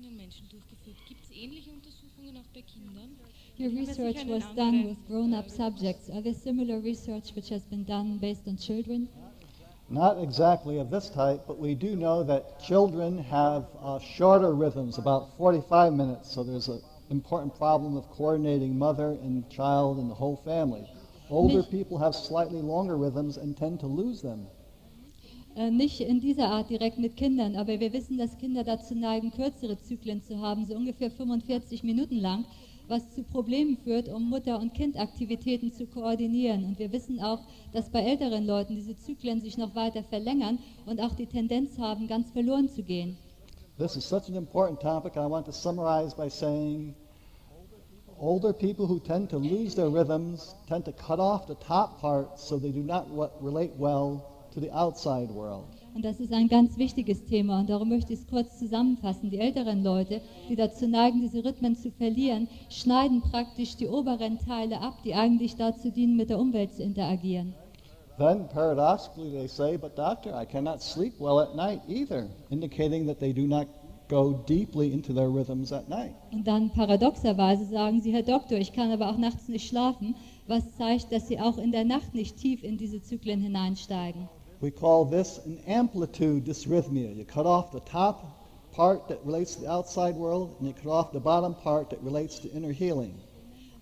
An erwachsenen Menschen durchgeführt. Gibt es ähnliche Untersuchungen auch bei Kindern? Your Haben wir sicher research was done with grown-up subjects. Are there similar research which has been done based on children? Not exactly of this type, but we do know that children have uh, shorter rhythms, about 45 minutes, so there's an important problem of coordinating mother and child and the whole family. Older people have slightly longer rhythms and tend to lose them. Äh, nicht in dieser Art direkt mit Kindern, aber wir wissen, dass Kinder dazu neigen, kürzere Zyklen zu haben, so ungefähr 45 Minuten lang, was zu Problemen führt, um Mutter- und Kindaktivitäten zu koordinieren. Und wir wissen auch, dass bei älteren Leuten diese Zyklen sich noch weiter verlängern und auch die Tendenz haben, ganz verloren zu gehen. This is such an important topic. I want to summarize by saying older people who tend to lose their rhythms tend to cut off the top part so they do not relate well to the outside world. Und das ist ein ganz wichtiges Thema und darum möchte ich es kurz zusammenfassen. Die älteren Leute, die dazu neigen, diese Rhythmen zu verlieren, schneiden praktisch die oberen Teile ab, die eigentlich dazu dienen, mit der Umwelt zu interagieren. Then, paradoxically, they say, But doctor, I cannot sleep well at night either, indicating that they do not go deeply into their rhythms at night. Und dann paradoxerweise sagen sie, Herr Doktor, ich kann aber auch nachts nicht schlafen, was zeigt, dass sie auch in der Nacht nicht tief in diese Zyklen hineinsteigen. We call this an amplitude dysrhythmia. You cut off the top part that relates to the outside world, and you cut off the bottom part that relates to inner healing.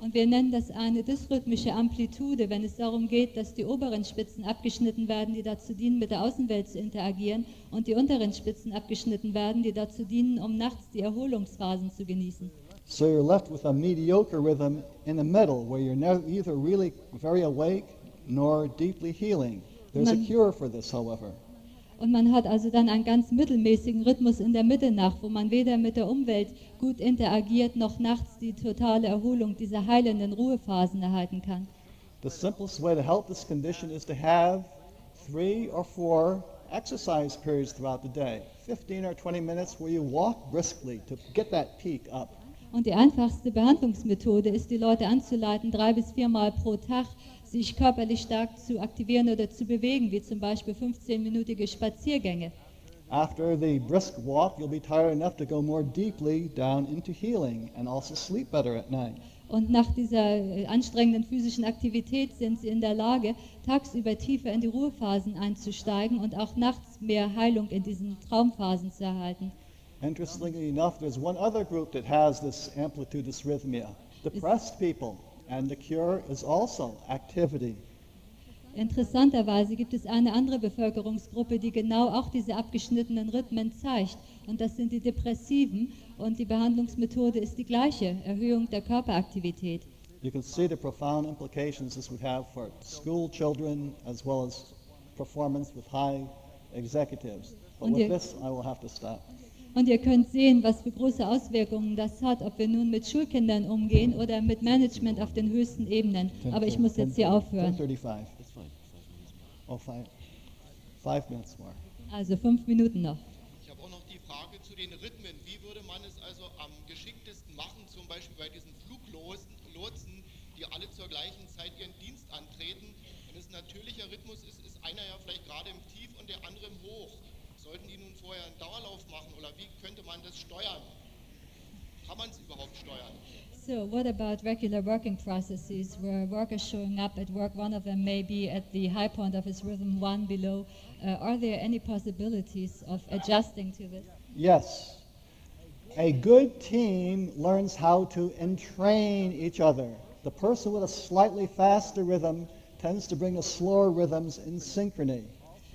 Und wir nennen das eine dysrhythmische Amplitude, wenn es darum geht, dass die oberen Spitzen abgeschnitten werden, die dazu dienen, mit der Außenwelt zu interagieren, und die unteren Spitzen abgeschnitten werden, die dazu dienen, um nachts die Erholungsphasen zu genießen. So you're left with a mediocre rhythm in the middle, where you're neither really very awake nor deeply healing. There's a cure for this, however. Und man hat also dann einen ganz mittelmäßigen Rhythmus in der Mitte nach, wo man weder mit der Umwelt gut interagiert, noch nachts die totale Erholung dieser heilenden Ruhephasen erhalten kann. The simplest way to help this condition is to have three or four exercise periods throughout the day 15 or 20 minutes where you walk briskly to get that peak up. Und die einfachste Behandlungsmethode ist, die Leute anzuleiten, drei bis viermal pro Tag sich körperlich stark zu aktivieren oder zu bewegen, wie zum Beispiel 15-minütige Spaziergänge. After the brisk walk, you'll be tired enough to go more deeply down into healing and also sleep better at night. Und nach dieser äh, anstrengenden physischen Aktivität sind sie in der Lage, tagsüber tiefer in die Ruhephasen einzusteigen und auch nachts mehr Heilung in diesen Traumphasen zu erhalten. Interestingly enough, there's one other group that has this amplitude dysrhythmia depressed people. And the cure is also activity. Interessanterweise gibt es eine andere Bevölkerungsgruppe, die genau auch diese abgeschnittenen Rhythmen zeigt. Und das sind die Depressiven. Und die Behandlungsmethode ist die gleiche, Erhöhung der Körperaktivität. You can see the profound implications this would have for school children as well as performance with high executives. But Und with ihr- this, I will have to stop. Und ihr könnt sehen, was für große Auswirkungen das hat, ob wir nun mit Schulkindern umgehen oder mit Management auf den höchsten Ebenen. Aber ich muss jetzt hier aufhören. 10:35. Oh, five. Five minutes more. Also fünf Minuten noch. Ich habe auch noch die Frage zu den Rhythmen. Man das steuern? Kann man es überhaupt steuern? So, what about regular working processes where workers showing up at work, one of them may be at the high point of his rhythm, one below? Uh, are there any possibilities of adjusting to this? Yes. A good team learns how to entrain each other. The person with a slightly faster rhythm tends to bring the slower rhythms in synchrony.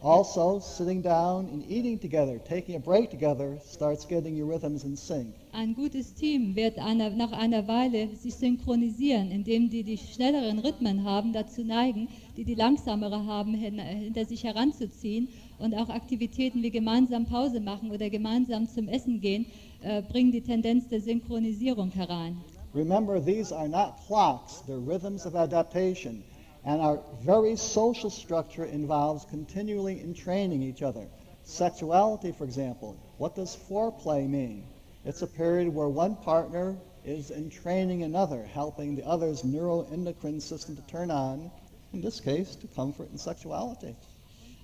Also, sitting down and eating together, taking a break together, starts getting your rhythms in sync. Ein gutes Team wird einer, nach einer Weile sich synchronisieren, indem die die schnelleren Rhythmen haben, dazu neigen, die die langsamere haben, hin, hinter sich heranzuziehen und auch Aktivitäten wie gemeinsam Pause machen oder gemeinsam zum Essen gehen, äh, bringen die Tendenz der Synchronisierung herein. Remember, these are not clocks, they're rhythms of adaptation. And our very social structure involves continually entraining each other. Sexuality, for example, what does foreplay mean? It's a period where one partner is entraining another, helping the other's neuroendocrine system to turn on, in this case, to comfort and sexuality.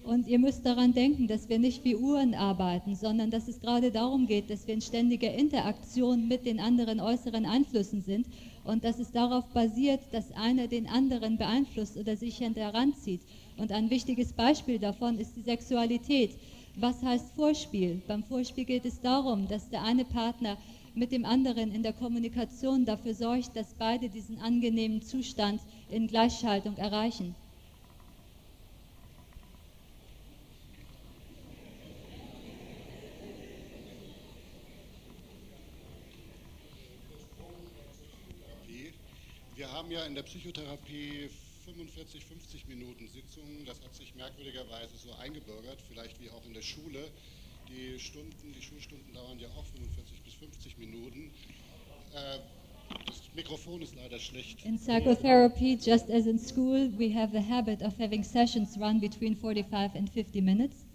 Und ihr müsst daran denken, dass wir nicht wie Uhren arbeiten, sondern dass es gerade darum geht, dass wir in ständiger Interaktion mit den anderen äußeren Einflüssen sind und dass es darauf basiert, dass einer den anderen beeinflusst oder sich heranzieht. Und ein wichtiges Beispiel davon ist die Sexualität. Was heißt Vorspiel? Beim Vorspiel geht es darum, dass der eine Partner mit dem anderen in der Kommunikation dafür sorgt, dass beide diesen angenehmen Zustand in Gleichschaltung erreichen. Psychotherapie. Wir haben ja in der Psychotherapie 45, 50 Minuten Sitzungen. Das hat sich merkwürdigerweise so eingebürgert, vielleicht wie auch in der Schule. Die Stunden, die Schulstunden dauern ja auch 45 bis 50 Minuten. Äh, Das Mikrofon ist leider schlecht. In psychotherapy, just as in school, we have the habit of having sessions run between 45 and 50 minutes.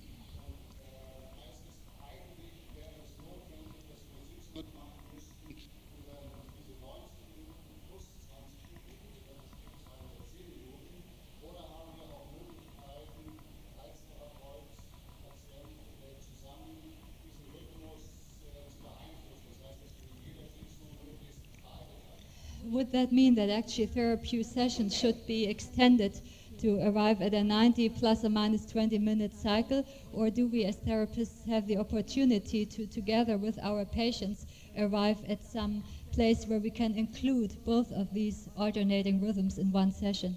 Would that mean that actually therapy sessions should be extended to arrive at a 90 plus or minus 20 minute cycle? Or do we as therapists have the opportunity to, together with our patients, arrive at some place where we can include both of these alternating rhythms in one session?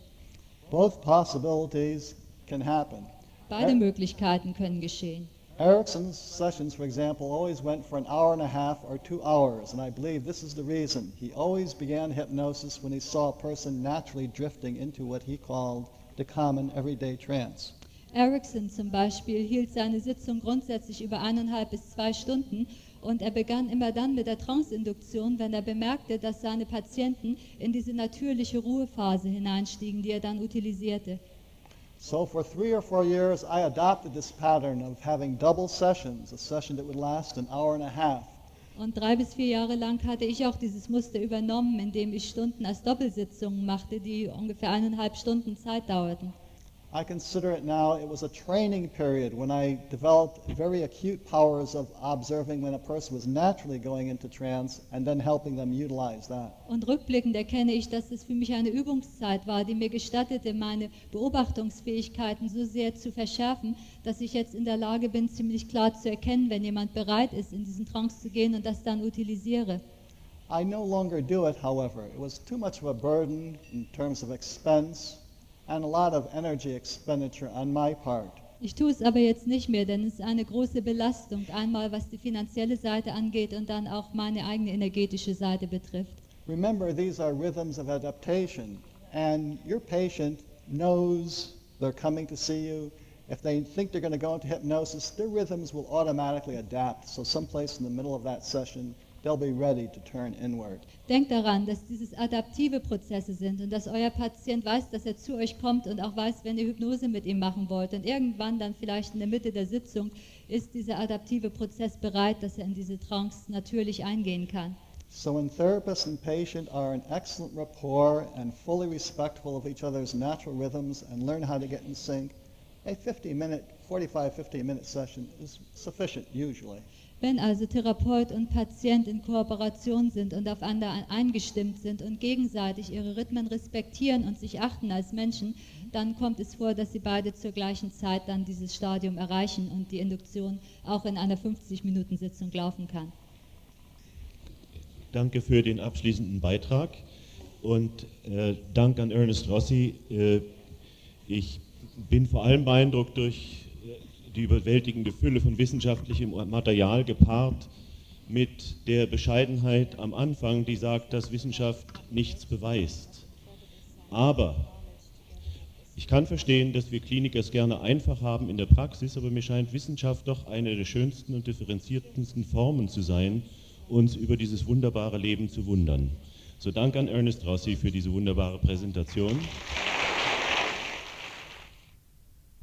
Both possibilities can happen. Beide Möglichkeiten können geschehen. Erickson's sessions, for example, always went for an hour and a half or two hours, and I believe this is the reason. He always began hypnosis when he saw a person naturally drifting into what he called the common everyday trance. Erickson zum Beispiel hielt seine Sitzung grundsätzlich über eineinhalb bis zwei Stunden und er begann immer dann mit der Trance-Induktion, wenn er bemerkte, dass seine Patienten in diese natürliche Ruhephase hineinstiegen, die er dann utilisierte. So for three or four years, I adopted this pattern of having double sessions, a session that would last an hour and a half. Und drei bis vier Jahre lang hatte ich auch dieses Muster übernommen, indem ich Stunden als Doppelsitzungen machte, die ungefähr eineinhalb Stunden Zeit dauerten. I consider it now, it was a training period when I developed very acute powers of observing when a person was naturally going into trance and then helping them utilize that. Und rückblickend erkenne ich, dass es für mich eine Übungszeit war, die mir gestattete, meine Beobachtungsfähigkeiten so sehr zu verschärfen, dass ich jetzt in der Lage bin, ziemlich klar zu erkennen, wenn jemand bereit ist, in diesen Trance zu gehen und das dann utilisiere. I no longer do it, however. It was too much of a burden in terms of expense and a lot of energy expenditure on my part. Ich tue es aber jetzt nicht mehr, denn es ist eine große Belastung, einmal was die finanzielle Seite angeht und dann auch meine eigene energetische Seite betrifft. Remember, these are rhythms of adaptation, and your patient knows they're coming to see you. If they think they're going to go into hypnosis, their rhythms will automatically adapt. So, someplace in the middle of that session, they'll be ready to turn inward. Denkt daran, dass dieses adaptive Prozesse sind und dass euer Patient weiß, dass er zu euch kommt und auch weiß, wenn ihr Hypnose mit ihm machen wollt. Und irgendwann dann vielleicht in der Mitte der Sitzung ist dieser adaptive Prozess bereit, dass er in diese Trance natürlich eingehen kann. So, when therapist and patient are in excellent rapport and fully respectful of each other's natural rhythms and learn how to get in sync, a 50 minute, 45, 50 minute session is sufficient usually. Wenn also Therapeut und Patient in Kooperation sind und aufeinander eingestimmt sind und gegenseitig ihre Rhythmen respektieren und sich achten als Menschen, dann kommt es vor, dass sie beide zur gleichen Zeit dann dieses Stadium erreichen und die Induktion auch in einer 50-Minuten-Sitzung laufen kann. Danke für den abschließenden Beitrag und äh, Dank an Ernest Rossi. Äh, ich bin vor allem beeindruckt durch die überwältigende Fülle von wissenschaftlichem Material gepaart mit der Bescheidenheit am Anfang, die sagt, dass Wissenschaft nichts beweist. Aber ich kann verstehen, dass wir Kliniker es gerne einfach haben in der Praxis, aber mir scheint Wissenschaft doch eine der schönsten und differenziertesten Formen zu sein, uns über dieses wunderbare Leben zu wundern. So dank an Ernest Rossi für diese wunderbare Präsentation.